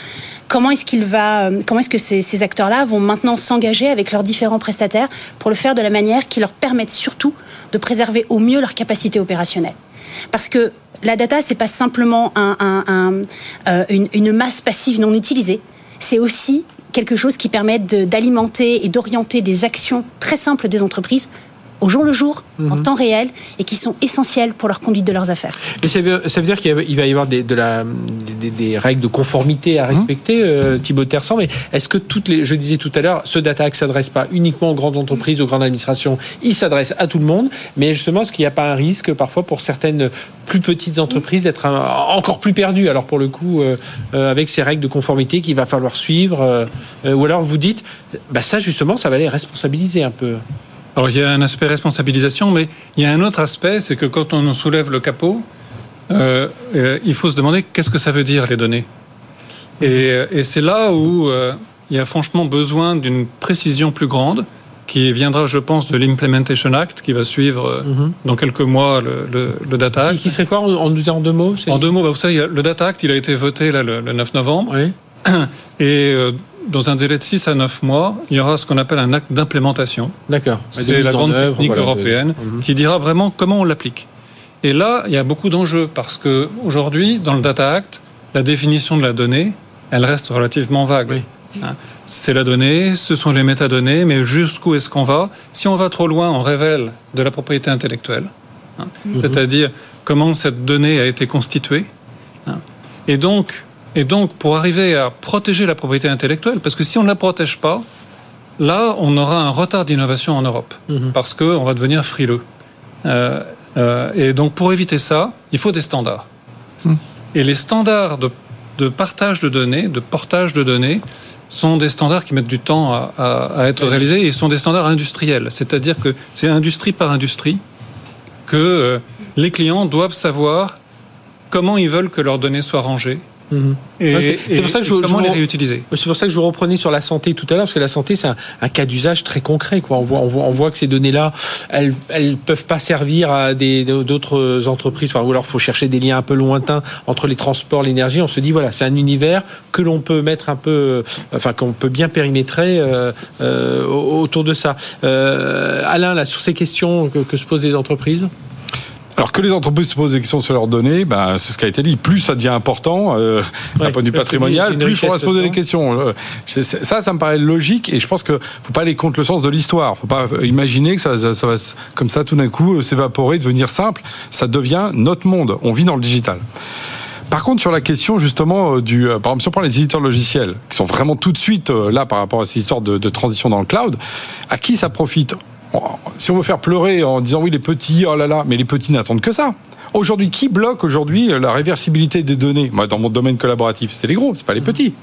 Comment est-ce qu'il va, euh, comment est-ce que ces, ces acteurs-là vont maintenant s'engager avec leurs différents prestataires pour le faire de la manière qui leur permette surtout de préserver au mieux leur capacité opérationnelle? Parce que la data, c'est pas simplement un, un, euh, une, une masse passive non utilisée. C'est aussi quelque chose qui permet d'alimenter et d'orienter des actions très simples des entreprises au jour le jour, en mhm. temps réel, et qui sont essentiels pour leur conduite de leurs affaires. Mais ça veut, ça veut dire qu'il va y avoir des, de la, des, règles de conformité à mhm. respecter, euh, Thibaut Tersan, mais est-ce que toutes les, je disais tout à l'heure, ce data ne s'adresse pas uniquement aux grandes entreprises, aux grandes administrations, il s'adresse à tout le monde, mais justement, est-ce qu'il n'y a pas un risque parfois pour certaines plus petites entreprises d'être encore plus perdues, alors pour le coup, euh, euh, avec ces règles de conformité qu'il va falloir suivre, ou alors vous dites, bah ça justement, ça va les responsabiliser un peu alors il y a un aspect responsabilisation, mais il y a un autre aspect, c'est que quand on soulève le capot, euh, euh, il faut se demander qu'est-ce que ça veut dire les données. Et, euh, c'est là où il y a franchement besoin d'une précision plus grande, qui viendra, je pense, de l'Implementation Act, qui va suivre mhm. dans quelques mois le, le, Data Act. Qui, serait quoi en, en deux mots En deux mots, bah, vous savez, le Data Act, il a été voté là, le, 9 novembre. Oui. Et dans un délai de 6 à 9 mois, il y aura ce qu'on appelle un acte d'implémentation. D'accord. C'est la grande technique européenne mhm. qui dira vraiment comment on l'applique. Et là, il y a beaucoup d'enjeux parce que aujourd'hui, dans le Data Act, la définition de la donnée, elle reste relativement vague. Hein. C'est la donnée, ce sont les métadonnées, mais jusqu'où est-ce qu'on va? Si on va trop loin, on révèle de la propriété intellectuelle, hein. mhm. c'est-à-dire comment cette donnée a été constituée. Hein. Et donc, et donc, pour arriver à protéger la propriété intellectuelle, parce que si on ne la protège pas, là, on aura un retard d'innovation en Europe, mhm. parce qu'on va devenir frileux. Euh, euh, et donc, pour éviter ça, il faut des standards. Mhm. Et les standards de, partage de données, de portage de données, sont des standards qui mettent du temps à, être réalisés et sont des standards industriels. C'est-à-dire que c'est industrie par industrie que euh, les clients doivent savoir comment ils veulent que leurs données soient rangées, Mhm. c'est pour ça que je, comment les réutiliser C'est pour ça que je vous reprenais sur la santé tout à l'heure, parce que la santé c'est un, cas d'usage très concret. Quoi. On voit, on voit, on voit que ces données-là, elles, elles peuvent pas servir à d'autres entreprises. Enfin, ou alors faut chercher des liens un peu lointains entre les transports, l'énergie. On se dit voilà, c'est un univers que l'on peut mettre un peu, enfin qu'on peut bien périmétrer euh, euh, autour de ça. Euh, Alain, là, sur ces questions que, que se posent les entreprises? Alors que les entreprises se posent des questions sur leurs données, ben, c'est ce qui a été dit. Plus ça devient important euh, d'un point de vue patrimonial, plus il faudra se poser des questions. Euh, ça, ça me paraît logique et je pense qu'il ne faut pas aller contre le sens de l'histoire. Il ne faut pas imaginer que ça, va comme ça tout d'un coup euh, s'évaporer, devenir simple. Ça devient notre monde. On vit dans le digital. Par contre, sur la question justement du, par exemple, si on prend les éditeurs logiciels, qui sont vraiment tout de suite là par rapport à cette histoire de, de transition dans le cloud, à qui ça profite si on veut faire pleurer en disant oui les petits, oh là là, mais les petits n'attendent que ça. Aujourd'hui, qui bloque aujourd'hui la réversibilité des données? Moi, dans mon domaine collaboratif, c'est les gros, c'est pas les petits.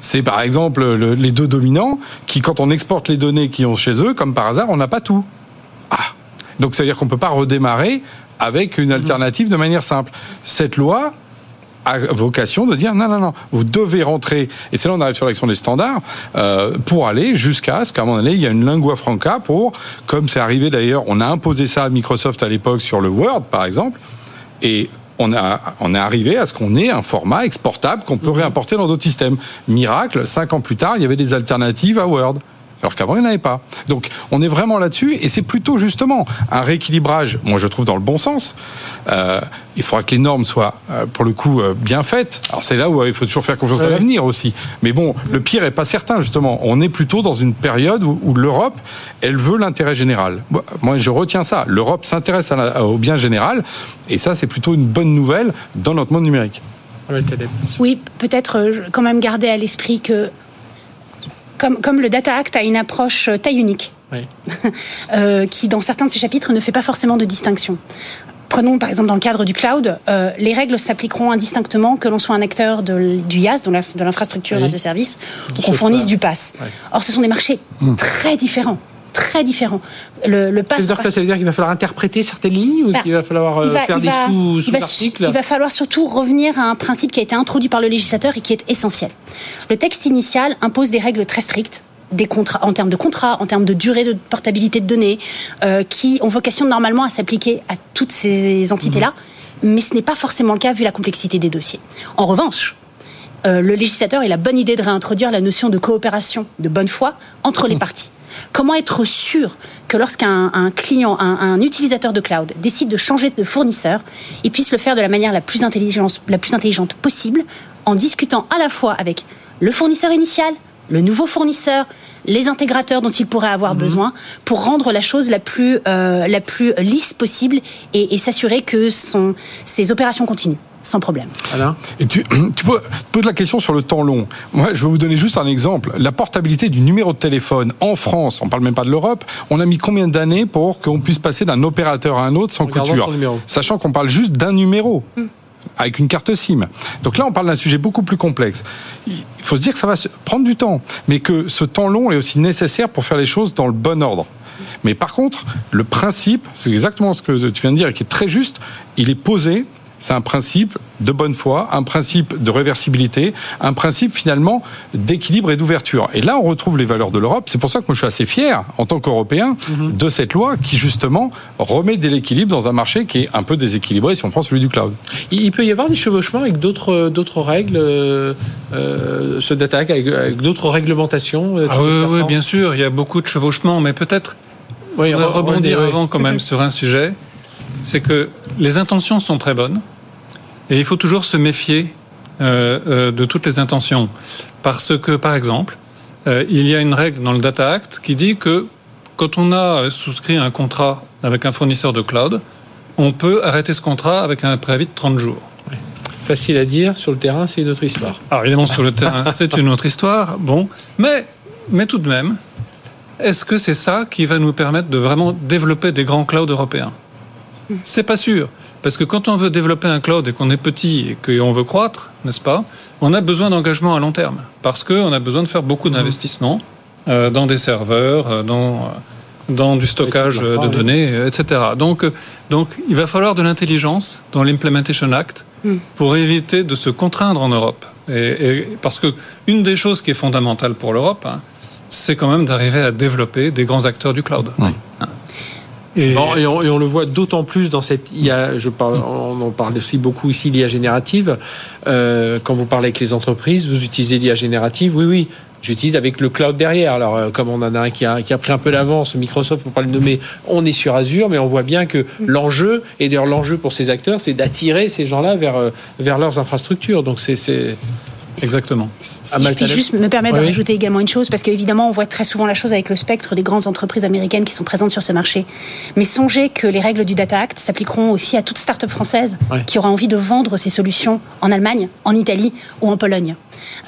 C'est par exemple les deux dominants qui, quand on exporte les données qui ont chez eux, comme par hasard, on n'a pas tout. Ah, donc ça veut dire qu'on peut pas redémarrer avec une alternative de manière simple. Cette loi, a vocation de dire non, non, non, vous devez rentrer, et c'est là on arrive sur l'action des standards, euh, pour aller jusqu'à ce qu'à un moment donné, il y a une lingua franca pour, comme c'est arrivé d'ailleurs, on a imposé ça à Microsoft à l'époque sur le Word, par exemple, et on, a, on est arrivé à ce qu'on ait un format exportable qu'on peut mhm. réimporter dans d'autres systèmes. Miracle, cinq ans plus tard, il y avait des alternatives à Word alors qu'avant il n'y en avait pas. Donc on est vraiment là-dessus et c'est plutôt justement un rééquilibrage, moi je trouve dans le bon sens. Euh, il faudra que les normes soient euh, pour le coup euh, bien faites. Alors c'est là où il faut toujours faire confiance à l'avenir aussi. Mais bon, le pire est pas certain justement. On est plutôt dans une période où, l'Europe, elle veut l'intérêt général. Moi je retiens ça. L'Europe s'intéresse au bien général et ça c'est plutôt une bonne nouvelle dans notre monde numérique. Oui, peut-être quand même garder à l'esprit que comme, comme le Data Act a une approche taille unique. euh, qui, dans certains de ses chapitres, ne fait pas forcément de distinction. Prenons par exemple dans le cadre du cloud, euh, les règles s'appliqueront indistinctement que l'on soit un acteur de, du IaaS, de l'infrastructure oui. as a service, ou qu'on fournisse du pass. Or, ce sont des marchés mmh. très différents très différents. Le, le pass. C'est-à-dire que ça veut dire qu'il va falloir interpréter certaines lignes ou bah, qu'il va falloir euh, va, faire des sous-articles il, il va falloir surtout revenir à un principe qui a été introduit par le législateur et qui est essentiel. Le texte initial impose des règles très strictes des contrats, en termes de contrats, en termes de durée de portabilité de données, euh, qui ont vocation normalement à s'appliquer à toutes ces entités-là, mmh. mais ce n'est pas forcément le cas vu la complexité des dossiers. En revanche, euh, le législateur a la bonne idée de réintroduire la notion de coopération de bonne foi entre les parties. Comment être sûr que lorsqu'un un client, un, un, utilisateur de cloud décide de changer de fournisseur, il puisse le faire de la manière la plus, la plus intelligente possible, en discutant à la fois avec le fournisseur initial, le nouveau fournisseur, les intégrateurs dont il pourrait avoir mmh. besoin pour rendre la chose la plus, euh, la plus lisse possible et, et s'assurer que son, ces opérations continuent sans problème. Alain Et tu, tu poses la question sur le temps long. Moi, je vais vous donner juste un exemple. La portabilité du numéro de téléphone en France, on parle même pas de l'Europe, on a mis combien d'années pour qu'on puisse passer d'un opérateur à un autre sans couture Sachant qu'on parle juste d'un numéro. Mmh avec une carte SIM. Donc là, on parle d'un sujet beaucoup plus complexe. Il faut se dire que ça va prendre du temps, mais que ce temps long est aussi nécessaire pour faire les choses dans le bon ordre. Mais par contre, le principe, c'est exactement ce que tu viens de dire et qui est très juste, il est posé c'est un principe de bonne foi, un principe de réversibilité, un principe finalement d'équilibre et d'ouverture. Et là, on retrouve les valeurs de l'Europe. C'est pour ça que moi, je suis assez fier, en tant qu'Européen, mm -hmm. de cette loi qui, justement, remet de l'équilibre dans un marché qui est un peu déséquilibré si on prend celui du cloud. Il peut y avoir des chevauchements avec d'autres d'autres règles, euh, ce data avec, avec d'autres réglementations ah oui, oui, bien sûr, il y a beaucoup de chevauchements, mais peut-être oui, on va rebondir oui. avant quand même sur un sujet c'est que les intentions sont très bonnes et il faut toujours se méfier euh, euh, de toutes les intentions. Parce que, par exemple, euh, il y a une règle dans le Data Act qui dit que quand on a souscrit un contrat avec un fournisseur de cloud, on peut arrêter ce contrat avec un préavis de 30 jours. Oui. Facile à dire, sur le terrain, c'est une autre histoire. Alors évidemment, sur le terrain, c'est une autre histoire. Bon, mais, mais tout de même, est-ce que c'est ça qui va nous permettre de vraiment développer des grands clouds européens? C'est pas sûr. Parce que quand on veut développer un cloud et qu'on est petit et qu'on veut croître, n'est-ce pas, on a besoin d'engagement à long terme. Parce qu'on a besoin de faire beaucoup d'investissements euh, dans des serveurs, euh, dans, dans du stockage de données, etc. Donc, donc il va falloir de l'intelligence dans l'Implementation Act pour éviter de se contraindre en Europe. Et, et parce que une des choses qui est fondamentale pour l'Europe, hein, c'est quand même d'arriver à développer des grands acteurs du cloud. Oui. Et... On, le voit d'autant plus dans cette IA, je parle, on en parle aussi beaucoup ici, l'IA générative. Euh, quand vous parlez avec les entreprises, vous utilisez l'IA générative, oui, oui. J'utilise avec le cloud derrière. Alors, euh, comme on en a un qui a, pris un peu l'avance, Microsoft, pour pas le nommer, on est sur Azure, mais on voit bien que l'enjeu, et d'ailleurs l'enjeu pour ces acteurs, c'est d'attirer ces gens-là vers, vers leurs infrastructures. Donc, c'est Exactement. Si je puis juste me permettre oui. de rajouter également une chose, parce qu'évidemment, on voit très souvent la chose avec le spectre des grandes entreprises américaines qui sont présentes sur ce marché. Mais songez que les règles du Data Act s'appliqueront aussi à toute start-up française oui. qui aura envie de vendre ses solutions en Allemagne, en Italie ou en Pologne.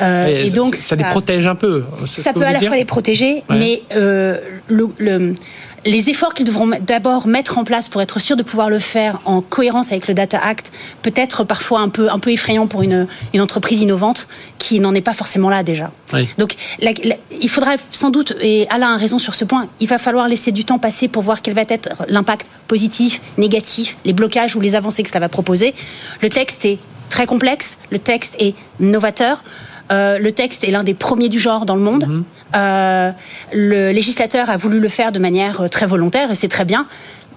Euh, et, et, donc, ça, ça, les protège un peu. Ça peut à la fois les protéger, ouais. mais euh, le, le, les efforts qu'ils devront d'abord mettre en place pour être sûrs de pouvoir le faire en cohérence avec le Data Act peut être parfois un peu, un peu effrayant pour une, une entreprise innovante qui n'en est pas forcément là déjà. Oui. Donc la, la, il faudra sans doute, et Alain a raison sur ce point, il va falloir laisser du temps passer pour voir quel va être l'impact positif, négatif, les blocages ou les avancées que cela va proposer. Le texte est très complexe, le texte est novateur. Euh, le texte est l'un des premiers du genre dans le monde. Mmh. Euh, le législateur a voulu le faire de manière très volontaire et c'est très bien.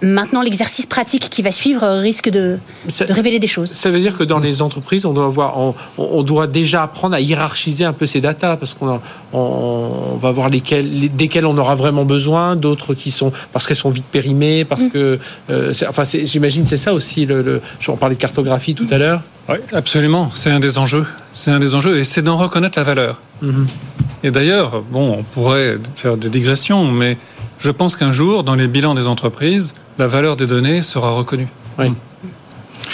Maintenant, l'exercice pratique qui va suivre risque de, ça, de, révéler des choses. Ça veut dire que dans les entreprises, on doit, avoir, on, on doit déjà apprendre à hiérarchiser un peu ces datas parce qu'on on va voir lesquelles, les, desquelles on aura vraiment besoin, d'autres qui sont parce qu'elles sont vite périmées, parce mmh. que, euh, enfin, j'imagine c'est ça aussi. Le, le, on parlait de cartographie tout à l'heure. Oui, absolument. C'est un des enjeux. C'est un des enjeux et c'est d'en reconnaître la valeur. Mmh. Et d'ailleurs, bon, on pourrait faire des digressions, mais je pense qu'un jour, dans les bilans des entreprises, la valeur des données sera reconnue. Oui.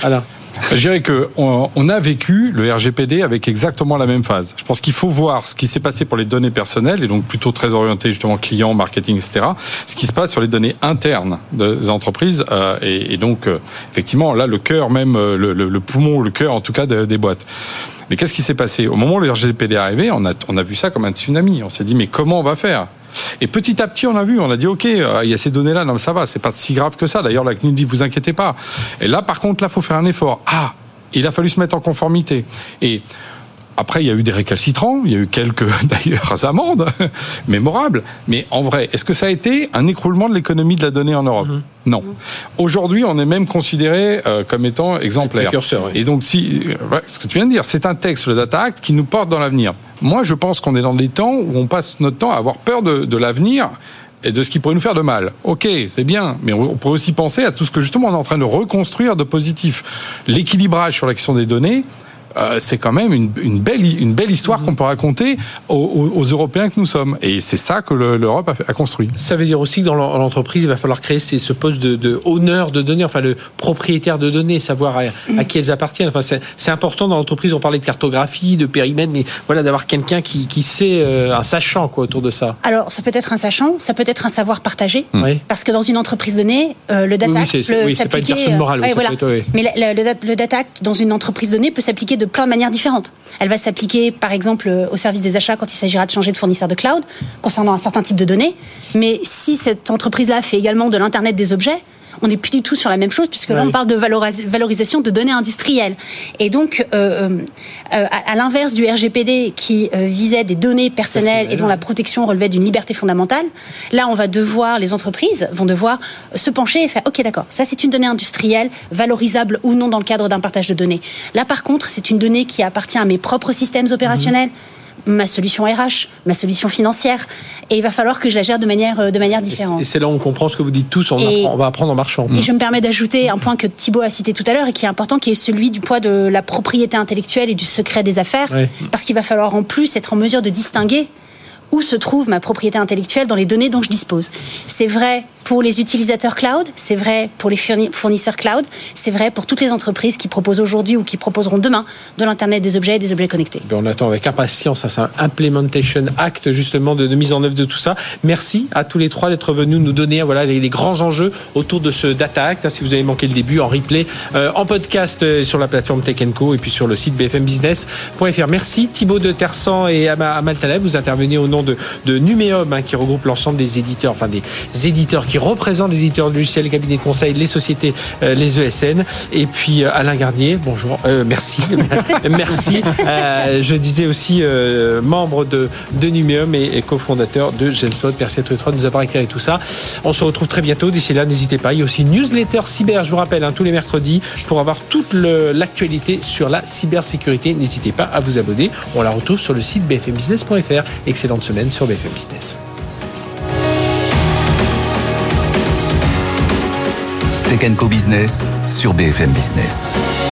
Alors. Je dirais que on, a vécu le RGPD avec exactement la même phase. Je pense qu'il faut voir ce qui s'est passé pour les données personnelles et donc plutôt très orienté justement client, marketing, etc. Ce qui se passe sur les données internes des entreprises euh, et, donc euh, effectivement là le cœur même euh, le, le, poumon, le cœur en tout cas des boîtes. Mais qu'est-ce qui s'est passé? Au moment où le RGPD est arrivé, on a, on a vu ça comme un tsunami. On s'est dit, mais comment on va faire? Et petit à petit, on a vu, on a dit, OK, euh, il y a ces données-là, non, ça va, c'est pas si grave que ça. D'ailleurs, la CNIL dit, vous inquiétez pas. Et là, par contre, là, faut faire un effort. Ah, il a fallu se mettre en conformité. Et après, il y a eu des récalcitrants, il y a eu quelques d'ailleurs amendes mémorables. Mais en vrai, est-ce que ça a été un écroulement de l'économie de la donnée en Europe mhm. Non. Aujourd'hui, on est même considéré euh, comme étant exemplaire. Et donc, si, euh, ce que tu viens de dire, c'est un texte, le Data Act, qui nous porte dans l'avenir. Moi, je pense qu'on est dans des temps où on passe notre temps à avoir peur de, de l'avenir et de ce qui pourrait nous faire de mal. Ok, c'est bien, mais on pourrait aussi penser à tout ce que justement on est en train de reconstruire de positif. L'équilibrage sur l'action des données, euh, c'est quand même une, belle, une belle histoire qu'on peut raconter aux, Européens que nous sommes. Et c'est ça que l'Europe a, construit. Ça veut dire aussi que dans l'entreprise, il va falloir créer ce poste de, de honneur de données, enfin le propriétaire de données, savoir à, qui elles appartiennent. Enfin, c'est important dans l'entreprise. On parlait de cartographie, de périmètre, mais voilà, d'avoir quelqu'un qui, sait, euh, un sachant quoi, autour de ça. Alors, ça peut être un sachant, ça peut être un savoir partagé. Parce que dans une entreprise donnée, euh, le data oui, oui, c'est pas une personne morale. mais le, le, data dans une entreprise donnée peut s'appliquer de plein de manières différentes. Elle va s'appliquer, par exemple, au service des achats quand il s'agira de changer de fournisseur de cloud, concernant un certain type de données. Mais si cette entreprise-là fait également de l'Internet des objets, on n'est plus du tout sur la même chose puisque là on parle de valorisation de données industrielles. Et donc, euh, euh, à, l'inverse du RGPD qui euh, visait des données personnelles et dont la protection relevait d'une liberté fondamentale, là on va devoir, les entreprises vont devoir se pencher et faire, ok d'accord, ça c'est une donnée industrielle valorisable ou non dans le cadre d'un partage de données. Là par contre, c'est une donnée qui appartient à mes propres systèmes opérationnels ma solution RH, ma solution financière, et il va falloir que je la gère de manière, euh, de manière différente. Et c'est là où on comprend ce que vous dites tous, on, va apprendre en marchant. Et je me permets d'ajouter un point que Thibault a cité tout à l'heure et qui est important, qui est celui du poids de la propriété intellectuelle et du secret des affaires, parce qu'il va falloir en plus être en mesure de distinguer où se trouve ma propriété intellectuelle dans les données dont je dispose. C'est vrai pour les utilisateurs cloud, c'est vrai pour les fournisseurs cloud, c'est vrai pour toutes les entreprises qui proposent aujourd'hui ou qui proposeront demain de l'Internet des objets et des objets connectés. Ben, on attend avec impatience, c'est un Implementation Act justement de, mise en œuvre de tout ça. Merci à tous les trois d'être venus nous donner voilà, les, grands enjeux autour de ce Data Act. Hein, si vous avez manqué le début, en replay, euh, en podcast euh, sur la plateforme Tech Co et puis sur le site bfmbusiness.fr. Merci Thibaut de Tersan et Amal Taleb. Vous intervenez au nom de, de Numéum hein, qui regroupe l'ensemble des éditeurs, enfin des éditeurs qui représentent les éditeurs de logiciels, les cabinets de conseil, les sociétés, euh, les ESN. Et puis euh, Alain Garnier, bonjour, euh, merci, merci. je disais aussi membre de, de Numéum et, cofondateur de trois de nous avoir éclairé tout ça. On se retrouve très bientôt. D'ici là, n'hésitez pas. Il y a aussi une newsletter cyber, je vous rappelle, hein, tous les mercredis pour avoir toute l'actualité sur la cybersécurité. N'hésitez pas à vous abonner. On la retrouve sur le site bfmbusiness.fr. Excellente sur BFM Business. Tech Co Business sur BFM Business.